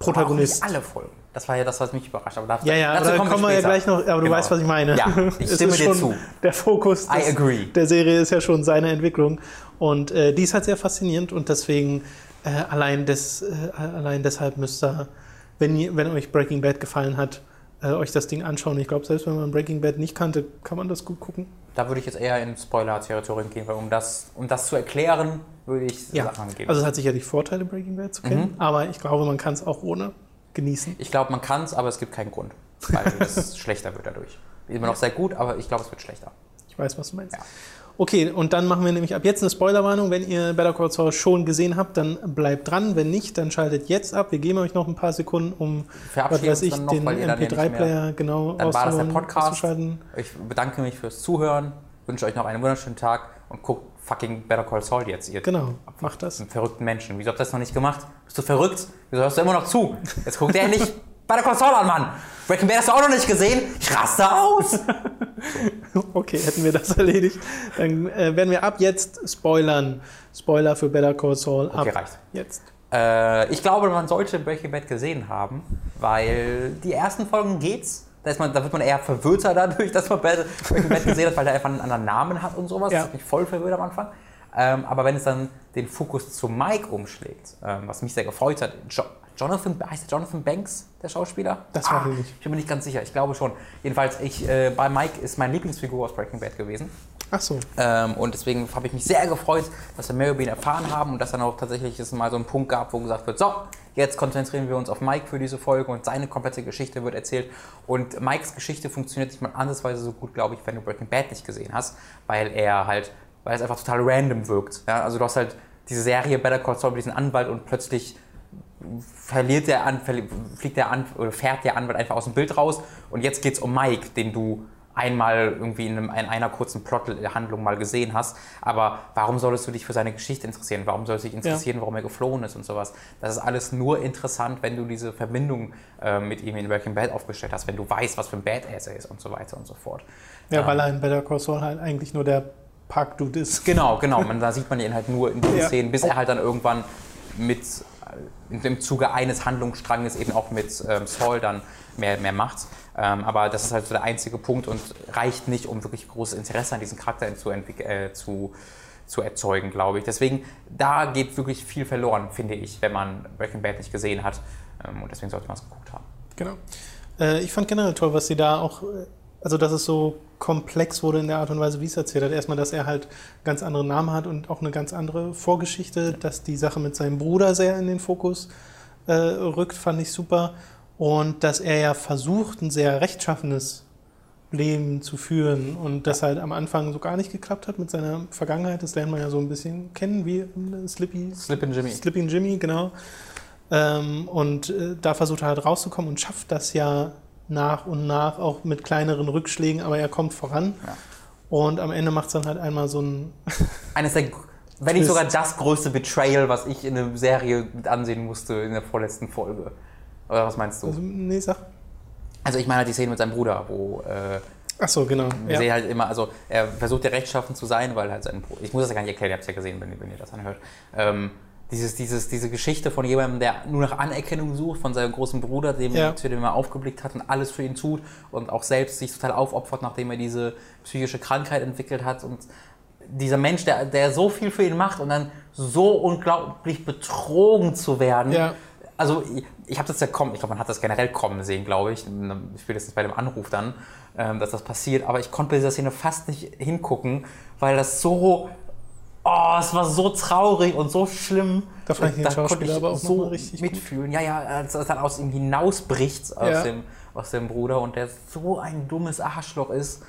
Hauptprotagonist. nicht alle Folgen. Das war ja das, was mich überrascht hat. Aber da- Ja, ja, aber dazu da kommen wir ja gleich noch, aber du Genau. weißt, was ich meine. Ja, ich Es stimme dir zu. Der Fokus I des, agree. der Serie ist ja schon seine Entwicklung und äh, die ist halt sehr faszinierend und deswegen äh, allein, des, äh, allein deshalb müsst ihr, wenn, ihr, wenn euch Breaking Bad gefallen hat, äh, euch das Ding anschauen. Ich glaube, selbst wenn man Breaking Bad nicht kannte, kann man das gut gucken. Da würde ich jetzt eher in Spoiler-Territorium gehen, weil um das, um das zu erklären, würde ich Ja, Sachen geben. also es hat sicherlich Vorteile, Breaking Bad zu kennen, Mhm. aber ich glaube, man kann es auch ohne genießen. ich glaube, man kann es, aber es gibt keinen Grund, weil es schlechter wird dadurch. Immer noch sehr gut, aber ich glaube, es wird schlechter. Ich weiß, was du meinst. Ja. Okay, und dann machen wir nämlich ab jetzt eine Spoilerwarnung. Wenn ihr Better Call Saul schon gesehen habt, dann bleibt dran. Wenn nicht, dann schaltet jetzt ab. Wir geben euch noch ein paar Sekunden, um was Verabschieden weiß ich, noch, den weil ihr dann ja nicht MP3-Player genau Dann war das der rauszuholen, Podcast. auszuschalten. Ich bedanke mich fürs Zuhören, wünsche euch noch einen wunderschönen Tag und guckt fucking Better Call Saul jetzt, ihr Genau, macht das. verrückten Menschen. Wieso habt ihr das noch nicht gemacht? Bist du verrückt? Wieso hörst du immer noch zu? Jetzt guckt der endlich Better Call Saul an, Mann! Breaking Bad hast du auch noch nicht gesehen? Ich raste aus! Okay, hätten wir das erledigt. Dann äh, werden wir ab jetzt spoilern. Spoiler für Better Call Saul ab Okay, reicht. jetzt. Äh, ich glaube, man sollte Breaking Bad gesehen haben, weil die ersten Folgen geht's. Da, man, da wird man eher verwirrter dadurch, dass man Breaking Bad gesehen hat, weil der einfach einen anderen Namen hat und sowas. Ja. Das hat mich voll verwirrt am Anfang. Ähm, aber wenn es dann den Fokus zu Mike umschlägt, ähm, was mich sehr gefreut hat, Jonathan, heißt der Jonathan Banks, der Schauspieler? Das weiß ich nicht. Ich bin mir nicht ganz sicher, ich glaube schon. Jedenfalls, ich, äh, bei Mike ist meine Lieblingsfigur aus Breaking Bad gewesen. Ach so. Ähm, und deswegen habe ich mich sehr gefreut, dass wir mehr über ihn erfahren haben und dass dann auch tatsächlich es mal so einen Punkt gab, wo gesagt wird, so, jetzt konzentrieren wir uns auf Mike für diese Folge und seine komplette Geschichte wird erzählt. Und Mikes Geschichte funktioniert nicht mal andersweise so gut, glaube ich, wenn du Breaking Bad nicht gesehen hast, weil er halt, weil es einfach total random wirkt. Ja? Also du hast halt diese Serie Better Call Saul mit diesem Anwalt und plötzlich verliert der An fliegt der An oder fährt der Anwalt einfach aus dem Bild raus und jetzt geht es um Mike, den du einmal irgendwie in, einem, in einer kurzen Plothandlung mal gesehen hast. Aber warum solltest du dich für seine Geschichte interessieren? Warum sollst du dich interessieren, warum er geflohen ist und sowas? Das ist alles nur interessant, wenn du diese Verbindung äh, mit ihm in Breaking Bad aufgestellt hast, wenn du weißt, was für ein Badass er ist und so weiter und so fort. Ja, Ähm, weil er in Better Call Saul halt eigentlich nur der Park-Dude ist. Genau, genau. Man, da sieht man ihn halt nur in diesen Ja. Szenen, bis er halt dann irgendwann mit dem Zuge eines Handlungsstranges eben auch mit ähm, Saul dann mehr, mehr macht. Ähm, aber das ist halt so der einzige Punkt und reicht nicht, um wirklich großes Interesse an diesen Charakter zu, äh, zu, zu erzeugen, glaube ich. Deswegen, da geht wirklich viel verloren, finde ich, wenn man Breaking Bad nicht gesehen hat. Ähm, und deswegen sollte man es geguckt haben. Genau. Äh, ich fand generell toll, was sie da auch, äh, also dass es so komplex wurde in der Art und Weise, wie es erzählt hat. Erstmal, dass er halt ganz andere Namen hat und auch eine ganz andere Vorgeschichte, dass die Sache mit seinem Bruder sehr in den Fokus äh, rückt, fand ich super. Und dass er ja versucht, ein sehr rechtschaffenes Leben zu führen und das halt am Anfang so gar nicht geklappt hat mit seiner Vergangenheit. Das lernt man ja so ein bisschen kennen, wie äh, Slippy Slip Jimmy. Slipping Jimmy, genau. Ähm, und äh, da versucht er halt rauszukommen und schafft das ja nach und nach auch mit kleineren Rückschlägen, aber er kommt voran. Ja. Und am Ende macht es dann halt einmal so ein. Eines der, wenn nicht sogar das größte Betrayal, was ich in einer Serie mit ansehen musste in der vorletzten Folge. Oder was meinst du? Also, nee, sag. Also ich meine halt die Szene mit seinem Bruder, wo äh, Ach so, genau. wir Ja. sehen halt immer, also er versucht ja rechtschaffen zu sein, weil halt sein Bruder, ich muss das ja gar nicht erklären, ihr habt es ja gesehen, wenn, ihr- wenn ihr das anhört, ähm, dieses, dieses, diese Geschichte von jemandem, der nur nach Anerkennung sucht, von seinem großen Bruder, dem, Ja. zu dem er aufgeblickt hat und alles für ihn tut und auch selbst sich total aufopfert, nachdem er diese psychische Krankheit entwickelt hat. Und dieser Mensch, der, der so viel für ihn macht und dann so unglaublich betrogen zu werden. Ja. Also ich, ich habe das ja kommen, ich glaube, man hat das generell kommen sehen, glaube ich, spätestens bei dem Anruf dann, ähm, dass das passiert. Aber ich konnte bei dieser Szene fast nicht hingucken, weil das so, oh, es war so traurig und so schlimm. Da fand ich den Da Schauspieler ich aber auch so richtig gut. mitfühlen. Ja, ja, als es dann aus ihm hinausbricht, aus, Ja. dem, aus dem Bruder und der so ein dummes Arschloch ist.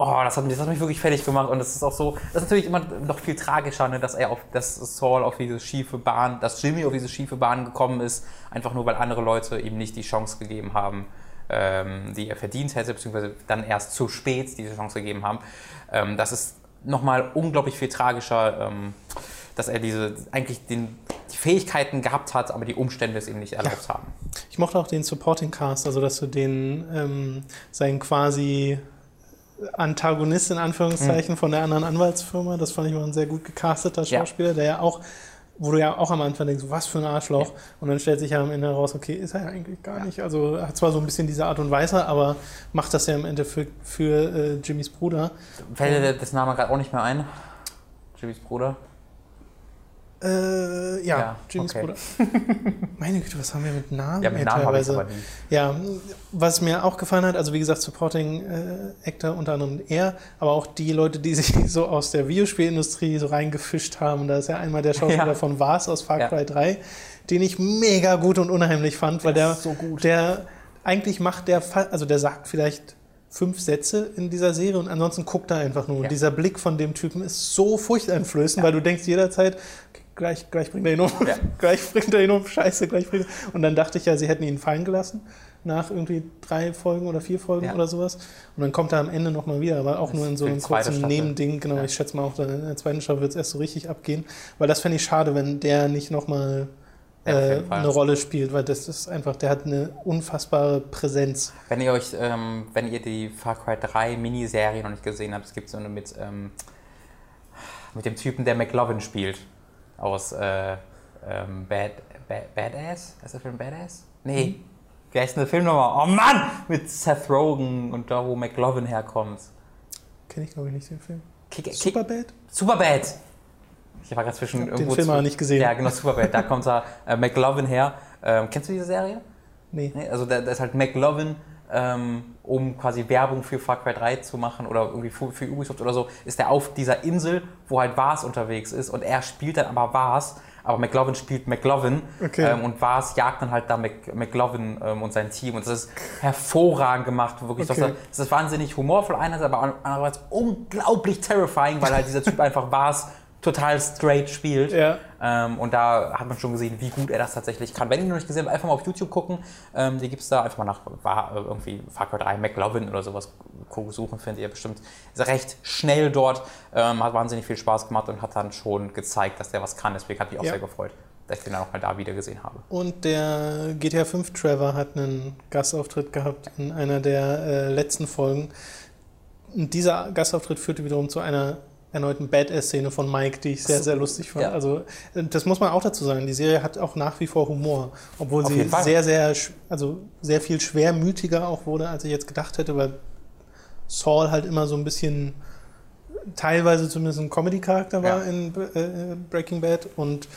Oh, das hat, mich, das hat mich wirklich fertig gemacht und das ist auch so, das ist natürlich immer noch viel tragischer, ne, dass er auf, dass Saul auf diese schiefe Bahn, dass Jimmy auf diese schiefe Bahn gekommen ist, einfach nur weil andere Leute ihm nicht die Chance gegeben haben, ähm, die er verdient hätte, beziehungsweise dann erst zu spät diese Chance gegeben haben. Ähm, das ist nochmal unglaublich viel tragischer, ähm, dass er diese, eigentlich den, die Fähigkeiten gehabt hat, aber die Umstände es ihm nicht erlaubt haben. Ich mochte auch den Supporting Cast, also dass du den ähm, seinen quasi Antagonist in Anführungszeichen von der anderen Anwaltsfirma, das fand ich mal ein sehr gut gecasteter Ja. Schauspieler, der ja auch, wo du ja auch am Anfang denkst, was für ein Arschloch, und dann stellt sich ja am Ende heraus, okay, ist er ja eigentlich gar nicht. Also hat zwar so ein bisschen diese Art und Weise, aber macht das ja im Endeffekt für äh, Jimmys Bruder. Fällt dir das Name gerade auch nicht mehr ein? Jimmys Bruder? Äh, ja, Ja, Jimmys okay. Bruder. Meine Güte, was haben wir mit Namen? Ja, mit Namen teilweise? Ja, was mir auch gefallen hat, also wie gesagt, Supporting äh, Actor unter anderem er, aber auch die Leute, die sich so aus der Videospielindustrie so reingefischt haben. Da ist ja einmal der Schauspieler Ja. von Vars aus Far Ja. Cry 3, den ich mega gut und unheimlich fand, weil der, ist so der eigentlich macht der, also der sagt vielleicht fünf Sätze in dieser Serie und ansonsten guckt er einfach nur. Und Ja. dieser Blick von dem Typen ist so furchteinflößend, weil du denkst jederzeit, gleich, gleich bringt er ihn um, Ja. gleich bringt er ihn um, scheiße, gleich bringt er Und dann dachte ich ja, sie hätten ihn fallen gelassen nach irgendwie drei Folgen oder vier Folgen Ja. oder sowas. Und dann kommt er am Ende nochmal wieder, aber auch Das nur in so einem kurzen Staffel. Nebending. Genau, Ja. ich schätze mal auch, in der zweiten Staffel wird es erst so richtig abgehen. Weil das fände ich schade, wenn der nicht nochmal äh, eine Rolle spielt, weil das ist einfach, der hat eine unfassbare Präsenz. Wenn ihr euch, ähm, wenn ihr die Far Cry 3 Miniserie noch nicht gesehen habt, es gibt so eine mit, ähm, mit dem Typen, der McLovin spielt. Aus äh, ähm, Bad, Bad, Badass? Ist der Film Badass? Nee. Wie heißt denn der Film nochmal? Oh Mann! Mit Seth Rogen und da, wo McLovin herkommt. Kenne ich, glaube ich, nicht den Film. Kick, Kick, Superbad? Superbad! Ich war gerade zwischen Ich hab den irgendwo. Film aber nicht gesehen. Ja, genau, Superbad. Da kommt da äh, McLovin her. Ähm, kennst du diese Serie? Nee. Nee, also da, da ist halt McLovin, ähm, um quasi Werbung für Far Cry 3 zu machen oder irgendwie für, für Ubisoft oder so, ist er auf dieser Insel, wo halt Vars unterwegs ist und er spielt dann aber Vars, aber McLovin spielt McLovin Okay. ähm, und Vars jagt dann halt da Mc, McLovin ähm, und sein Team und das ist hervorragend gemacht, wirklich. Okay. Das, das ist wahnsinnig humorvoll einerseits, aber andererseits unglaublich terrifying, weil halt dieser Typ einfach Vars total straight spielt. Ja. Ähm, und da hat man schon gesehen, wie gut er das tatsächlich kann. Wenn ihr noch nicht gesehen habt, einfach mal auf YouTube gucken. Ähm, die gibt es da einfach mal nach war, äh, irgendwie Far Cry 3 McLovin oder sowas suchen, findet ihr bestimmt. Ist recht schnell dort, ähm, hat wahnsinnig viel Spaß gemacht und hat dann schon gezeigt, dass der was kann. Deswegen hat mich auch Ja. sehr gefreut, dass ich den dann auch mal da wieder gesehen habe. Und der GTA 5 Trevor hat einen Gastauftritt gehabt in einer der äh, letzten Folgen. Und dieser Gastauftritt führte wiederum zu einer erneuten Badass-Szene von Mike, die ich sehr, sehr lustig fand. Ja. Also äh, das muss man auch dazu sagen. Die Serie hat auch nach wie vor Humor, obwohl Auf sie sehr, sehr, also sehr viel schwermütiger auch wurde, als ich jetzt gedacht hätte, weil Saul halt immer so ein bisschen teilweise zumindest ein Comedy-Charakter war Ja. in äh, Breaking Bad und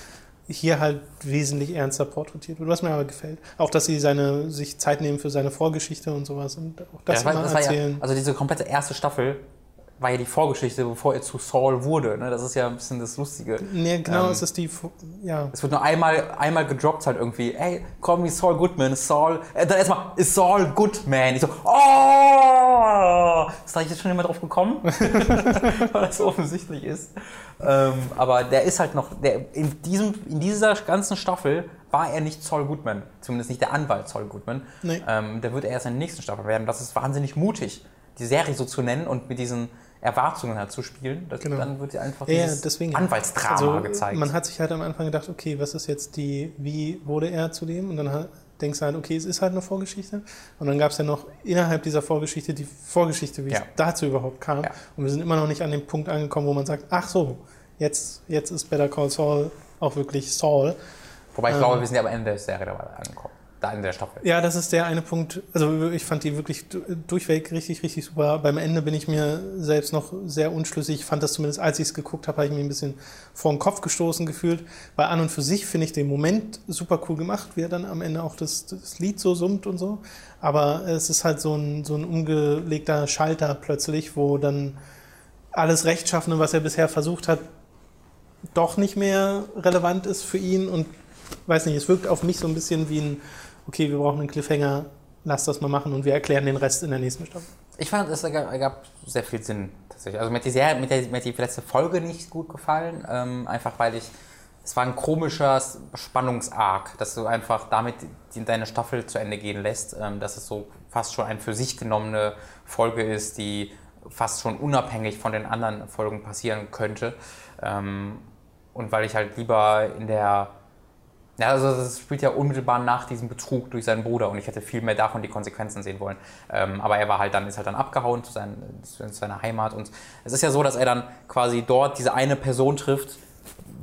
hier halt wesentlich ernster porträtiert wird, was mir aber gefällt. Auch, dass sie seine, sich Zeit nehmen für seine Vorgeschichte und sowas und auch das, Ja, immer das war ja, erzählen. also diese komplette erste Staffel war ja die Vorgeschichte, bevor er zu Saul wurde. Ne? Das ist ja ein bisschen das Lustige. nee, genau, ähm, es ist die, ja, Es wird nur einmal, einmal gedroppt halt irgendwie, ey, call me Saul Goodman, Saul, äh, dann erstmal, ist Saul Goodman. Ich so, oh! Ist da jetzt schon jemand drauf gekommen? Weil das so offensichtlich ist. Ähm, aber der ist halt noch, der, in, diesem, in dieser ganzen Staffel war er nicht Saul Goodman. Zumindest nicht der Anwalt Saul Goodman. Nee. Ähm, der wird erst in der nächsten Staffel werden. Das ist wahnsinnig mutig, die Serie so zu nennen und mit diesen Erwartungen halt zu spielen. Das, Genau. Dann wird ja einfach Ja, dieses deswegen. Anwaltsdrama also, gezeigt. Man hat sich halt am Anfang gedacht, okay, was ist jetzt die, wie wurde er zu dem? Und dann hat, denkst du halt, okay, es ist halt eine Vorgeschichte. Und dann gab es ja noch innerhalb dieser Vorgeschichte die Vorgeschichte, wie Ja. es dazu überhaupt kam. Ja. Und wir sind immer noch nicht an dem Punkt angekommen, wo man sagt, ach so, jetzt, jetzt ist Better Call Saul auch wirklich Saul. Wobei ich ähm, glaube, wir sind ja am Ende der Serie dabei angekommen da in der Staffel. Ja, das ist der eine Punkt. Also ich fand die wirklich durchweg richtig, richtig super. Beim Ende bin ich mir selbst noch sehr unschlüssig. Ich fand das zumindest, als ich es geguckt habe, habe ich mir ein bisschen vor den Kopf gestoßen gefühlt. Weil an und für sich finde ich den Moment super cool gemacht, wie er dann am Ende auch das, das Lied so summt und so. Aber es ist halt so ein, so ein umgelegter Schalter plötzlich, wo dann alles Rechtschaffene, was er bisher versucht hat, doch nicht mehr relevant ist für ihn und weiß nicht, es wirkt auf mich so ein bisschen wie ein okay, wir brauchen einen Cliffhanger, lass das mal machen und wir erklären den Rest in der nächsten Staffel. Ich fand, es ergab, sehr viel Sinn tatsächlich. Also mir hat die, mir, hat die, letzte Folge nicht gut gefallen, ähm, einfach weil ich, es war ein komischer Spannungsarg, dass du einfach damit deine Staffel zu Ende gehen lässt, ähm, dass es so fast schon eine für sich genommene Folge ist, die fast schon unabhängig von den anderen Folgen passieren könnte. Ähm, und weil ich halt lieber in der ja, also das spielt ja unmittelbar nach diesem Betrug durch seinen Bruder und ich hätte viel mehr davon die Konsequenzen sehen wollen. Ähm, aber er war halt dann, ist halt dann abgehauen zu, sein, zu, seiner Heimat und es ist ja so, dass er dann quasi dort diese eine Person trifft,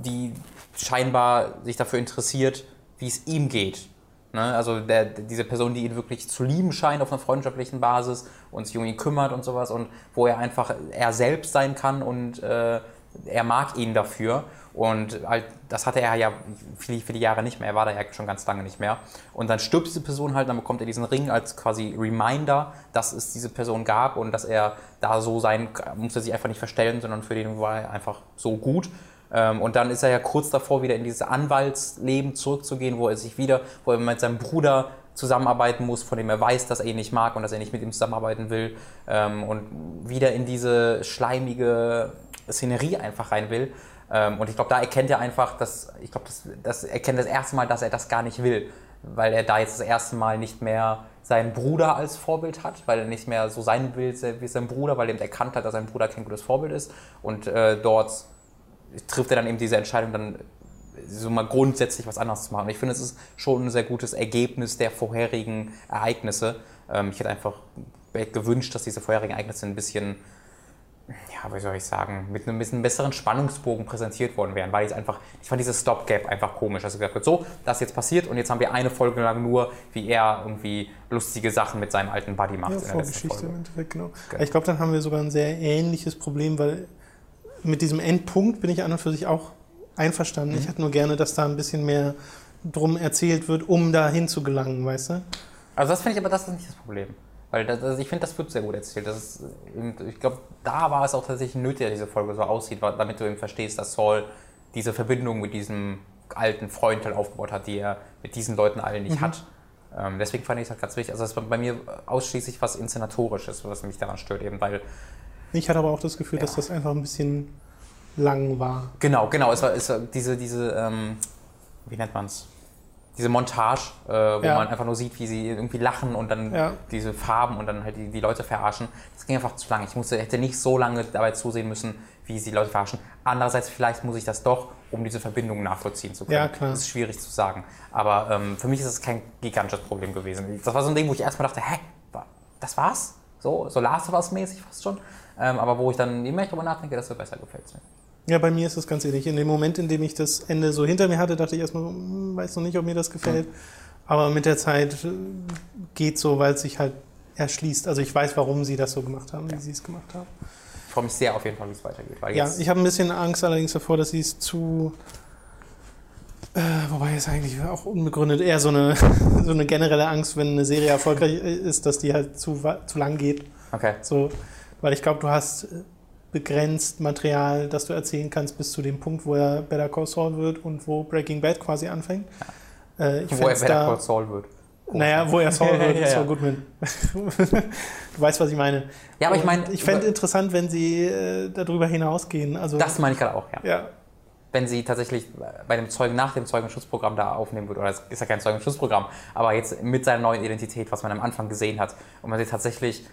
die scheinbar sich dafür interessiert, wie es ihm geht. Ne? Also der, diese Person, die ihn wirklich zu lieben scheint auf einer freundschaftlichen Basis und sich um ihn kümmert und sowas und wo er einfach er selbst sein kann und äh, er mag ihn dafür. Und halt, das hatte er ja viele, viele Jahre nicht mehr. Er war da ja schon ganz lange nicht mehr. Und dann stirbt diese Person halt, dann bekommt er diesen Ring als quasi Reminder, dass es diese Person gab und dass er da so sein, musste sich einfach nicht verstellen, sondern für den war er einfach so gut. Ähm, und dann ist er ja kurz davor, wieder in dieses Anwaltsleben zurückzugehen, wo er sich wieder, wo er mit seinem Bruder zusammenarbeiten muss, von dem er weiß, dass er ihn nicht mag und dass er nicht mit ihm zusammenarbeiten will. Ähm, und wieder in diese schleimige Szenerie einfach rein will. Ähm, und ich glaube, da erkennt er einfach, dass, ich glaube, das, das erkennt das erste Mal, dass er das gar nicht will. Weil er da jetzt das erste Mal nicht mehr seinen Bruder als Vorbild hat, weil er nicht mehr so sein will wie sein Bruder, weil er eben erkannt hat, dass sein Bruder kein gutes Vorbild ist. Und äh, dort trifft er dann eben diese Entscheidung, dann so mal grundsätzlich was anderes zu machen. Und ich finde, es ist schon ein sehr gutes Ergebnis der vorherigen Ereignisse. Ähm, ich hätte einfach gewünscht, dass diese vorherigen Ereignisse ein bisschen ja, wie soll ich sagen, mit einem bisschen besseren Spannungsbogen präsentiert worden wären, weil ich einfach, ich fand dieses Stopgap einfach komisch, dass gesagt wird, so, das ist jetzt passiert und jetzt haben wir eine Folge lang nur, wie er irgendwie lustige Sachen mit seinem alten Buddy macht. Ja, Vorgeschichte im Endeffekt, genau. genau. Ich glaube, dann haben wir sogar ein sehr ähnliches Problem, weil mit diesem Endpunkt bin ich an und für sich auch einverstanden. Mhm. Ich hätte nur gerne, dass da ein bisschen mehr drum erzählt wird, um dahin zu gelangen, weißt du? Also das finde ich aber, das ist nicht das Problem. Weil das, also ich finde, das wird sehr gut erzählt. Das ist, ich glaube, da war es auch tatsächlich nötig, dass diese Folge so aussieht, damit du eben verstehst, dass Saul diese Verbindung mit diesem alten Freund halt aufgebaut hat, die er mit diesen Leuten alle nicht mhm. hat. Ähm, deswegen fand ich es halt ganz wichtig. Also es ist bei mir ausschließlich was Inszenatorisches, was mich daran stört, eben weil. Ich hatte aber auch das Gefühl, ja. dass das einfach ein bisschen lang war. Genau, genau. Es war, es war diese, diese ähm, wie nennt man es? Diese Montage, äh, wo ja. man einfach nur sieht, wie sie irgendwie lachen und dann ja. diese Farben und dann halt die, die, Leute verarschen. Das ging einfach zu lange. Ich musste, hätte nicht so lange dabei zusehen müssen, wie sie die Leute verarschen. Andererseits, vielleicht muss ich das doch, um diese Verbindung nachvollziehen zu können. Ja, klar. Das ist schwierig zu sagen. Aber ähm, für mich ist es kein gigantisches Problem gewesen. Das war so ein Ding, wo ich erstmal dachte, hä, das war's? So, so Last of Us mäßig fast schon. Ähm, aber wo ich dann, je mehr ich darüber nachdenke, desto besser gefällt es mir. Ja, bei mir ist es ganz ähnlich. In dem Moment, in dem ich das Ende so hinter mir hatte, dachte ich erstmal so, hm, weiß noch nicht, ob mir das gefällt. Mhm. Aber mit der Zeit äh, geht so, weil es sich halt erschließt. Also ich weiß, warum sie das so gemacht haben, ja. wie sie es gemacht haben. Ich freue mich sehr auf jeden Fall, wie es weitergeht. ja, ich habe ein bisschen Angst allerdings davor, dass sie es zu äh, wobei es eigentlich auch unbegründet eher so eine, so eine generelle Angst, wenn eine Serie erfolgreich ist, dass die halt zu, zu lang geht. Okay. So, weil ich glaube, du hast begrenzt Material, das du erzählen kannst, bis zu dem Punkt, wo er Better Call Saul wird und wo Breaking Bad quasi anfängt. Ja. Äh, wo er Better da, Call Saul wird. Naja, wo er Saul wird, ja, ja. Saul Goodman. du weißt, was ich meine. Ja, aber ich meine. Ich fände interessant, wenn sie äh, darüber hinausgehen. Also, das meine ich gerade auch, ja. ja. Wenn sie tatsächlich bei dem Zeugen nach dem Zeugenschutzprogramm da aufnehmen würde, oder es ist ja kein Zeugenschutzprogramm, aber jetzt mit seiner neuen Identität, was man am Anfang gesehen hat, und man sie tatsächlich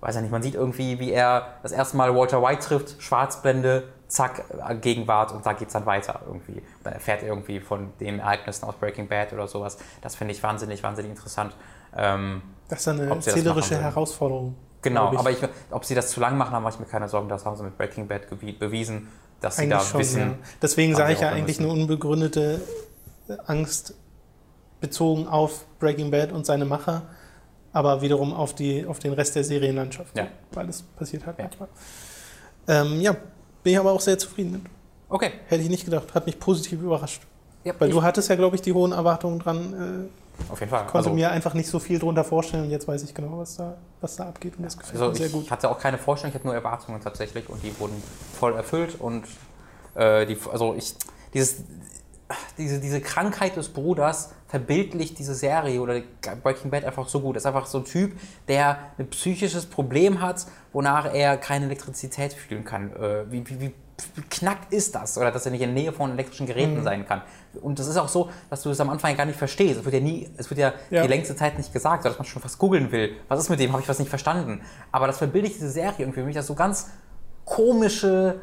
weiß ja nicht, man sieht irgendwie, wie er das erste Mal Walter White trifft, Schwarzblende, zack, Gegenwart und da geht es dann weiter irgendwie. Dann erfährt er irgendwie von den Ereignissen aus Breaking Bad oder sowas. Das finde ich wahnsinnig, wahnsinnig interessant. Ähm, das ist eine erzählerische Herausforderung. Genau, ich. aber ich, ob sie das zu lang machen, da mache ich mir keine Sorgen. Das haben sie mit Breaking Bad bewiesen. dass sie da Eigentlich schon, wissen. ja. Deswegen haben sage ich ja eigentlich müssen. eine unbegründete Angst bezogen auf Breaking Bad und seine Macher, aber wiederum auf, die, auf den Rest der Serienlandschaft, Ja. weil es passiert halt Ja. manchmal. Ähm, ja, bin ich aber auch sehr zufrieden mit. Okay. Hätte ich nicht gedacht, hat mich positiv überrascht. Ja, Weil ich, du hattest ja, glaube ich, die hohen Erwartungen dran. Äh, auf jeden Fall. konnte Also- mir einfach nicht so viel drunter vorstellen und jetzt weiß ich genau, was da, was da abgeht und das gefällt Also mir sehr ich gut. hatte auch keine Vorstellung, ich hatte nur Erwartungen tatsächlich und die wurden voll erfüllt und äh, die, also ich, dieses, diese, diese Krankheit des Bruders verbildlicht diese Serie oder Breaking Bad einfach so gut. Das ist einfach so ein Typ, der ein psychisches Problem hat, wonach er keine Elektrizität fühlen kann. Äh, wie, wie, wie knackt ist das? Oder dass er nicht in der Nähe von elektrischen Geräten Mhm. sein kann. Und das ist auch so, dass du es am Anfang gar nicht verstehst. Es wird ja nie, es wird ja, Ja. die längste Zeit nicht gesagt, dass man schon fast googeln will. Was ist mit dem? Habe ich was nicht verstanden? Aber das verbildlicht diese Serie irgendwie für mich, dass so ganz komische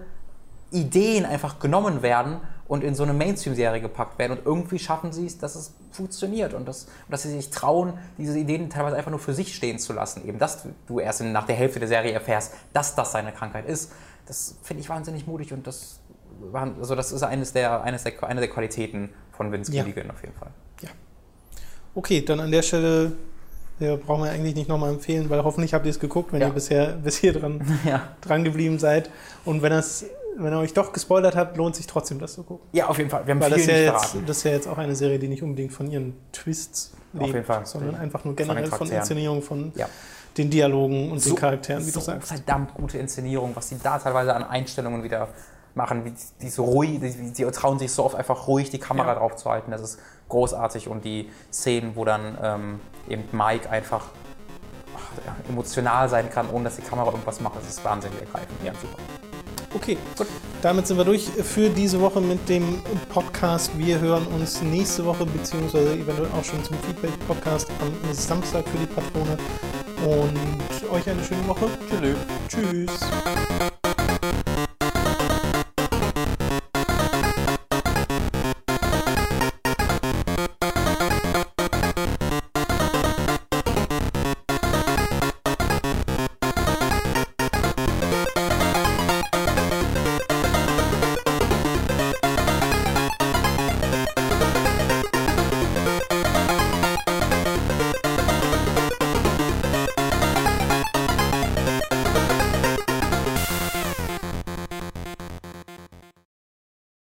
Ideen einfach genommen werden und in so eine Mainstream-Serie gepackt werden und irgendwie schaffen sie es, dass es funktioniert und, das, und dass sie sich trauen, diese Ideen teilweise einfach nur für sich stehen zu lassen. Eben, dass du erst in, nach der Hälfte der Serie erfährst, dass das seine Krankheit ist. Das finde ich wahnsinnig mutig und das, also das ist eines der, eines der, eine der Qualitäten von Vince Ja. Gilligan auf jeden Fall. Okay, dann an der Stelle ja, brauchen wir eigentlich nicht nochmal empfehlen, weil hoffentlich habt ihr es geguckt, wenn Ja. ihr bisher bis hier dran, Ja. dran geblieben seid. Und wenn, das, wenn ihr euch doch gespoilert habt, lohnt sich trotzdem, das zu gucken. ja, auf jeden Fall. Wir haben Weil viel das, ja jetzt, verraten. das ist ja jetzt auch eine Serie, die nicht unbedingt von ihren Twists Auf lebt, jeden Fall. sondern einfach nur Von generell von, Charakteren. Inszenierung, von Ja. den Dialogen und So- den Charakteren, wie so du sagst. verdammt gute Inszenierung, was die da teilweise an Einstellungen wieder machen, wie die so ruhig, die, die trauen sich so oft einfach ruhig die Kamera Ja. drauf zu halten, das ist großartig und die Szenen, wo dann ähm, eben Mike einfach ach, ja, emotional sein kann, ohne dass die Kamera irgendwas macht, das ist wahnsinnig ergreifend. Ja, super. Okay, gut. Damit sind wir durch für diese Woche mit dem Podcast. Wir hören uns nächste Woche, beziehungsweise eventuell auch schon zum Feedback-Podcast am Samstag für die Patrone. Und euch eine schöne Woche. Tschüss. Tschüss.